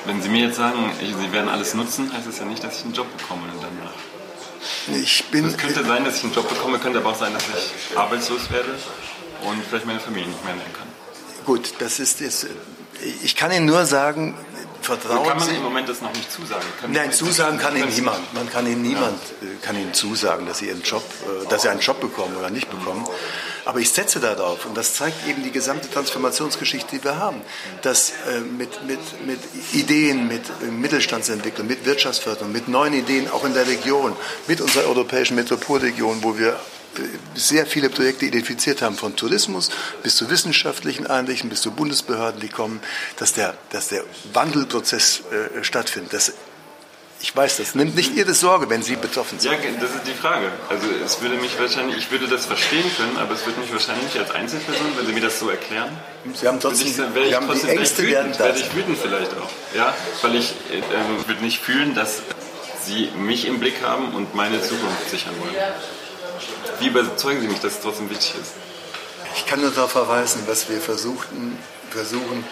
Wenn Sie mir jetzt sagen, Sie werden alles nutzen, heißt das ja nicht, dass ich einen Job bekomme danach. Ich bin, es könnte sein, dass ich einen Job bekomme, könnte aber auch sein, dass ich arbeitslos werde und vielleicht meine Familie nicht mehr nennen kann. Gut, das ist jetzt. Ich kann Ihnen nur sagen, Vertrauen kann man im Moment das noch nicht zusagen? Können Nein, zusagen kann Ihnen niemand. Man kann Ihnen niemand. Äh, kann Ihnen zusagen, dass Sie Ihren Job, äh, dass Sie einen Job bekommen oder nicht bekommen. Aber ich setze darauf, und das zeigt eben die gesamte Transformationsgeschichte, die wir haben, dass äh, mit, mit, mit Ideen, mit Mittelstandsentwicklung, mit Wirtschaftsförderung, mit neuen Ideen auch in der Region, mit unserer europäischen Metropolregion, wo wir sehr viele Projekte identifiziert haben, von Tourismus bis zu wissenschaftlichen Einrichtungen, bis zu Bundesbehörden, die kommen, dass der, dass der Wandelprozess äh, stattfindet. Das, ich weiß, das nimmt nicht Ihre Sorge, wenn Sie betroffen sind. Ja, das ist die Frage. Also es würde mich wahrscheinlich, ich würde das verstehen können, aber es würde mich wahrscheinlich nicht als Einzelperson, wenn Sie mir das so erklären. Sie haben trotzdem, ich, ich Sie haben trotzdem die Ängste wütend, werden ich wütend vielleicht auch. Ja, weil ich äh, würde nicht fühlen, dass Sie mich im Blick haben und meine Zukunft sichern wollen. Wie überzeugen Sie mich, dass es trotzdem wichtig ist? Ich kann nur darauf verweisen, was wir versuchten, versuchen,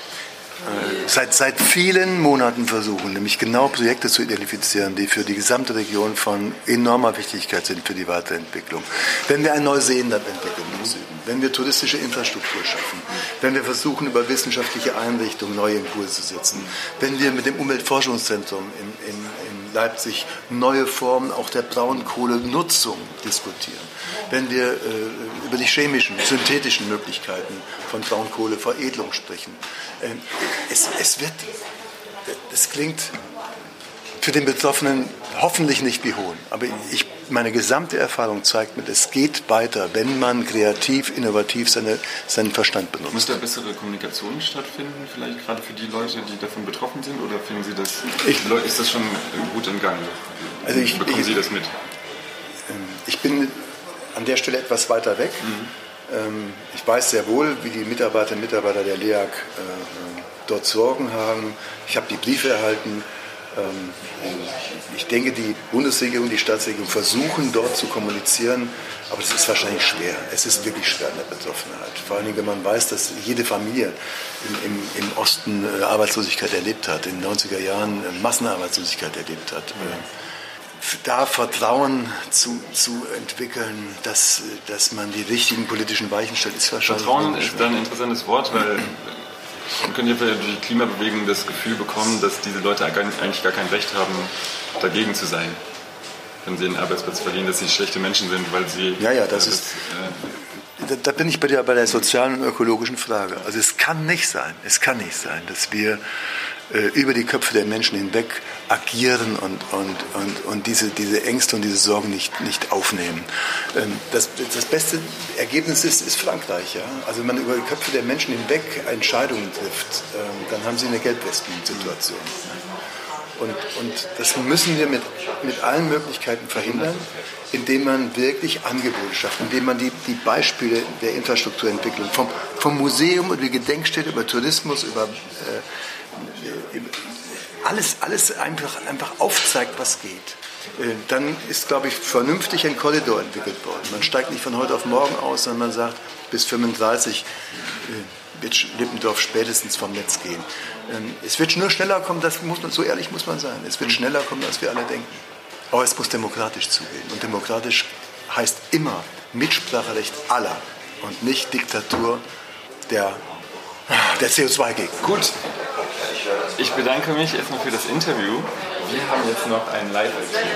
äh, seit, seit vielen Monaten versuchen, nämlich genau Projekte zu identifizieren, die für die gesamte Region von enormer Wichtigkeit sind für die Weiterentwicklung. Wenn wir ein Neuseeland entwickeln im Süden, wenn wir touristische Infrastruktur schaffen, wenn wir versuchen, über wissenschaftliche Einrichtungen neue Impulse zu setzen, wenn wir mit dem Umweltforschungszentrum in, in, in Leipzig neue Formen auch der Braunkohlenutzung diskutieren, wenn wir äh, über die chemischen, synthetischen Möglichkeiten von Braunkohleveredelung sprechen. Äh, es, es wird, es klingt für den Betroffenen hoffentlich nicht wie Hohn, aber ich, meine gesamte Erfahrung zeigt mir, es geht weiter, wenn man kreativ, innovativ seine, seinen Verstand benutzt. Muss da bessere Kommunikation stattfinden, vielleicht gerade für die Leute, die davon betroffen sind, oder finden Sie das, ich, ist das schon gut im Gang? Also ich, Bekommen Sie das mit? Ich bin an der Stelle etwas weiter weg. Mhm. ich weiß sehr wohl, wie die Mitarbeiterinnen und Mitarbeiter der LEAG äh, dort Sorgen haben. Ich habe die Briefe erhalten. Ähm, ich denke, die Bundesregierung, die Staatsregierung versuchen dort zu kommunizieren, aber es ist wahrscheinlich schwer. Es ist wirklich schwer in der Betroffenheit. Vor allem, wenn man weiß, dass jede Familie im, im, im Osten äh, Arbeitslosigkeit erlebt hat, in den 90er Jahren äh, Massenarbeitslosigkeit erlebt hat. Mhm da Vertrauen zu, zu entwickeln, dass, dass man die richtigen politischen Weichen stellt, ist wahrscheinlich. Vertrauen ist ein interessantes Wort, weil man könnte durch die Klimabewegung das Gefühl bekommen, dass diese Leute eigentlich gar kein Recht haben, dagegen zu sein. Wenn sie einen Arbeitsplatz verlieren, dass sie schlechte Menschen sind, weil sie. Ja, ja, das ist. Äh, da, bin ich bei der, bei der sozialen und ökologischen Frage. Also es kann nicht sein, es kann nicht sein, dass wir über die Köpfe der Menschen hinweg agieren und, und, und, und diese, diese Ängste und diese Sorgen nicht, nicht aufnehmen. Ähm, das, das beste Ergebnis ist, ist Frankreich. Ja? Also wenn man über die Köpfe der Menschen hinweg Entscheidungen trifft, ähm, dann haben sie eine Geldwespensituation. Und, und das müssen wir mit, mit allen Möglichkeiten verhindern, indem man wirklich Angebote schafft, indem man die, die Beispiele der Infrastrukturentwicklung vom, vom Museum über die Gedenkstätte, über Tourismus, über äh, alles, alles einfach, einfach aufzeigt, was geht. Äh, dann ist, glaube ich, vernünftig ein Korridor entwickelt worden. Man steigt nicht von heute auf morgen aus, sondern man sagt, bis 35 äh, wird Lippendorf spätestens vom Netz gehen. Ähm, es wird nur schneller kommen, das muss man, so ehrlich muss man sein. Es wird schneller kommen, als wir alle denken. Aber es muss demokratisch zugehen. Und demokratisch heißt immer Mitspracherecht aller und nicht Diktatur der, der CO2-Gegner. Gut, ich bedanke mich erstmal für das Interview. Wir haben jetzt noch einen Live-Action.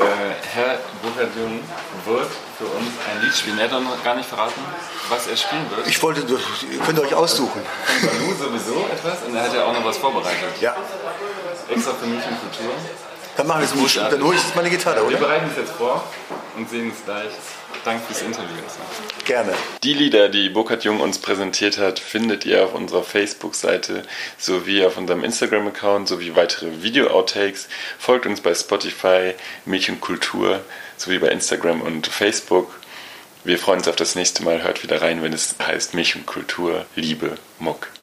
Äh, Herr Burkhard-Jung wird für uns ein Lied spielen. Er hat noch gar nicht verraten, was er spielen wird. Ich wollte, ihr könnt euch aussuchen. Von Balu sowieso etwas und er hat ja auch noch was vorbereitet. Ja. Extra für mich und Kultur. Dann machen wir es. Dann hole ich jetzt meine Gitarre, oder? Wir bereiten es jetzt vor und sehen es gleich. Danke fürs Interview. Gerne. Die Lieder, die Burkhard Jung uns präsentiert hat, findet ihr auf unserer Facebook-Seite sowie auf unserem Instagram-Account sowie weitere Video-Outtakes. Folgt uns bei Spotify, Mädchenkultur sowie bei Instagram und Facebook. Wir freuen uns auf das nächste Mal. Hört wieder rein, wenn es heißt Mädchenkultur, Liebe, Muck.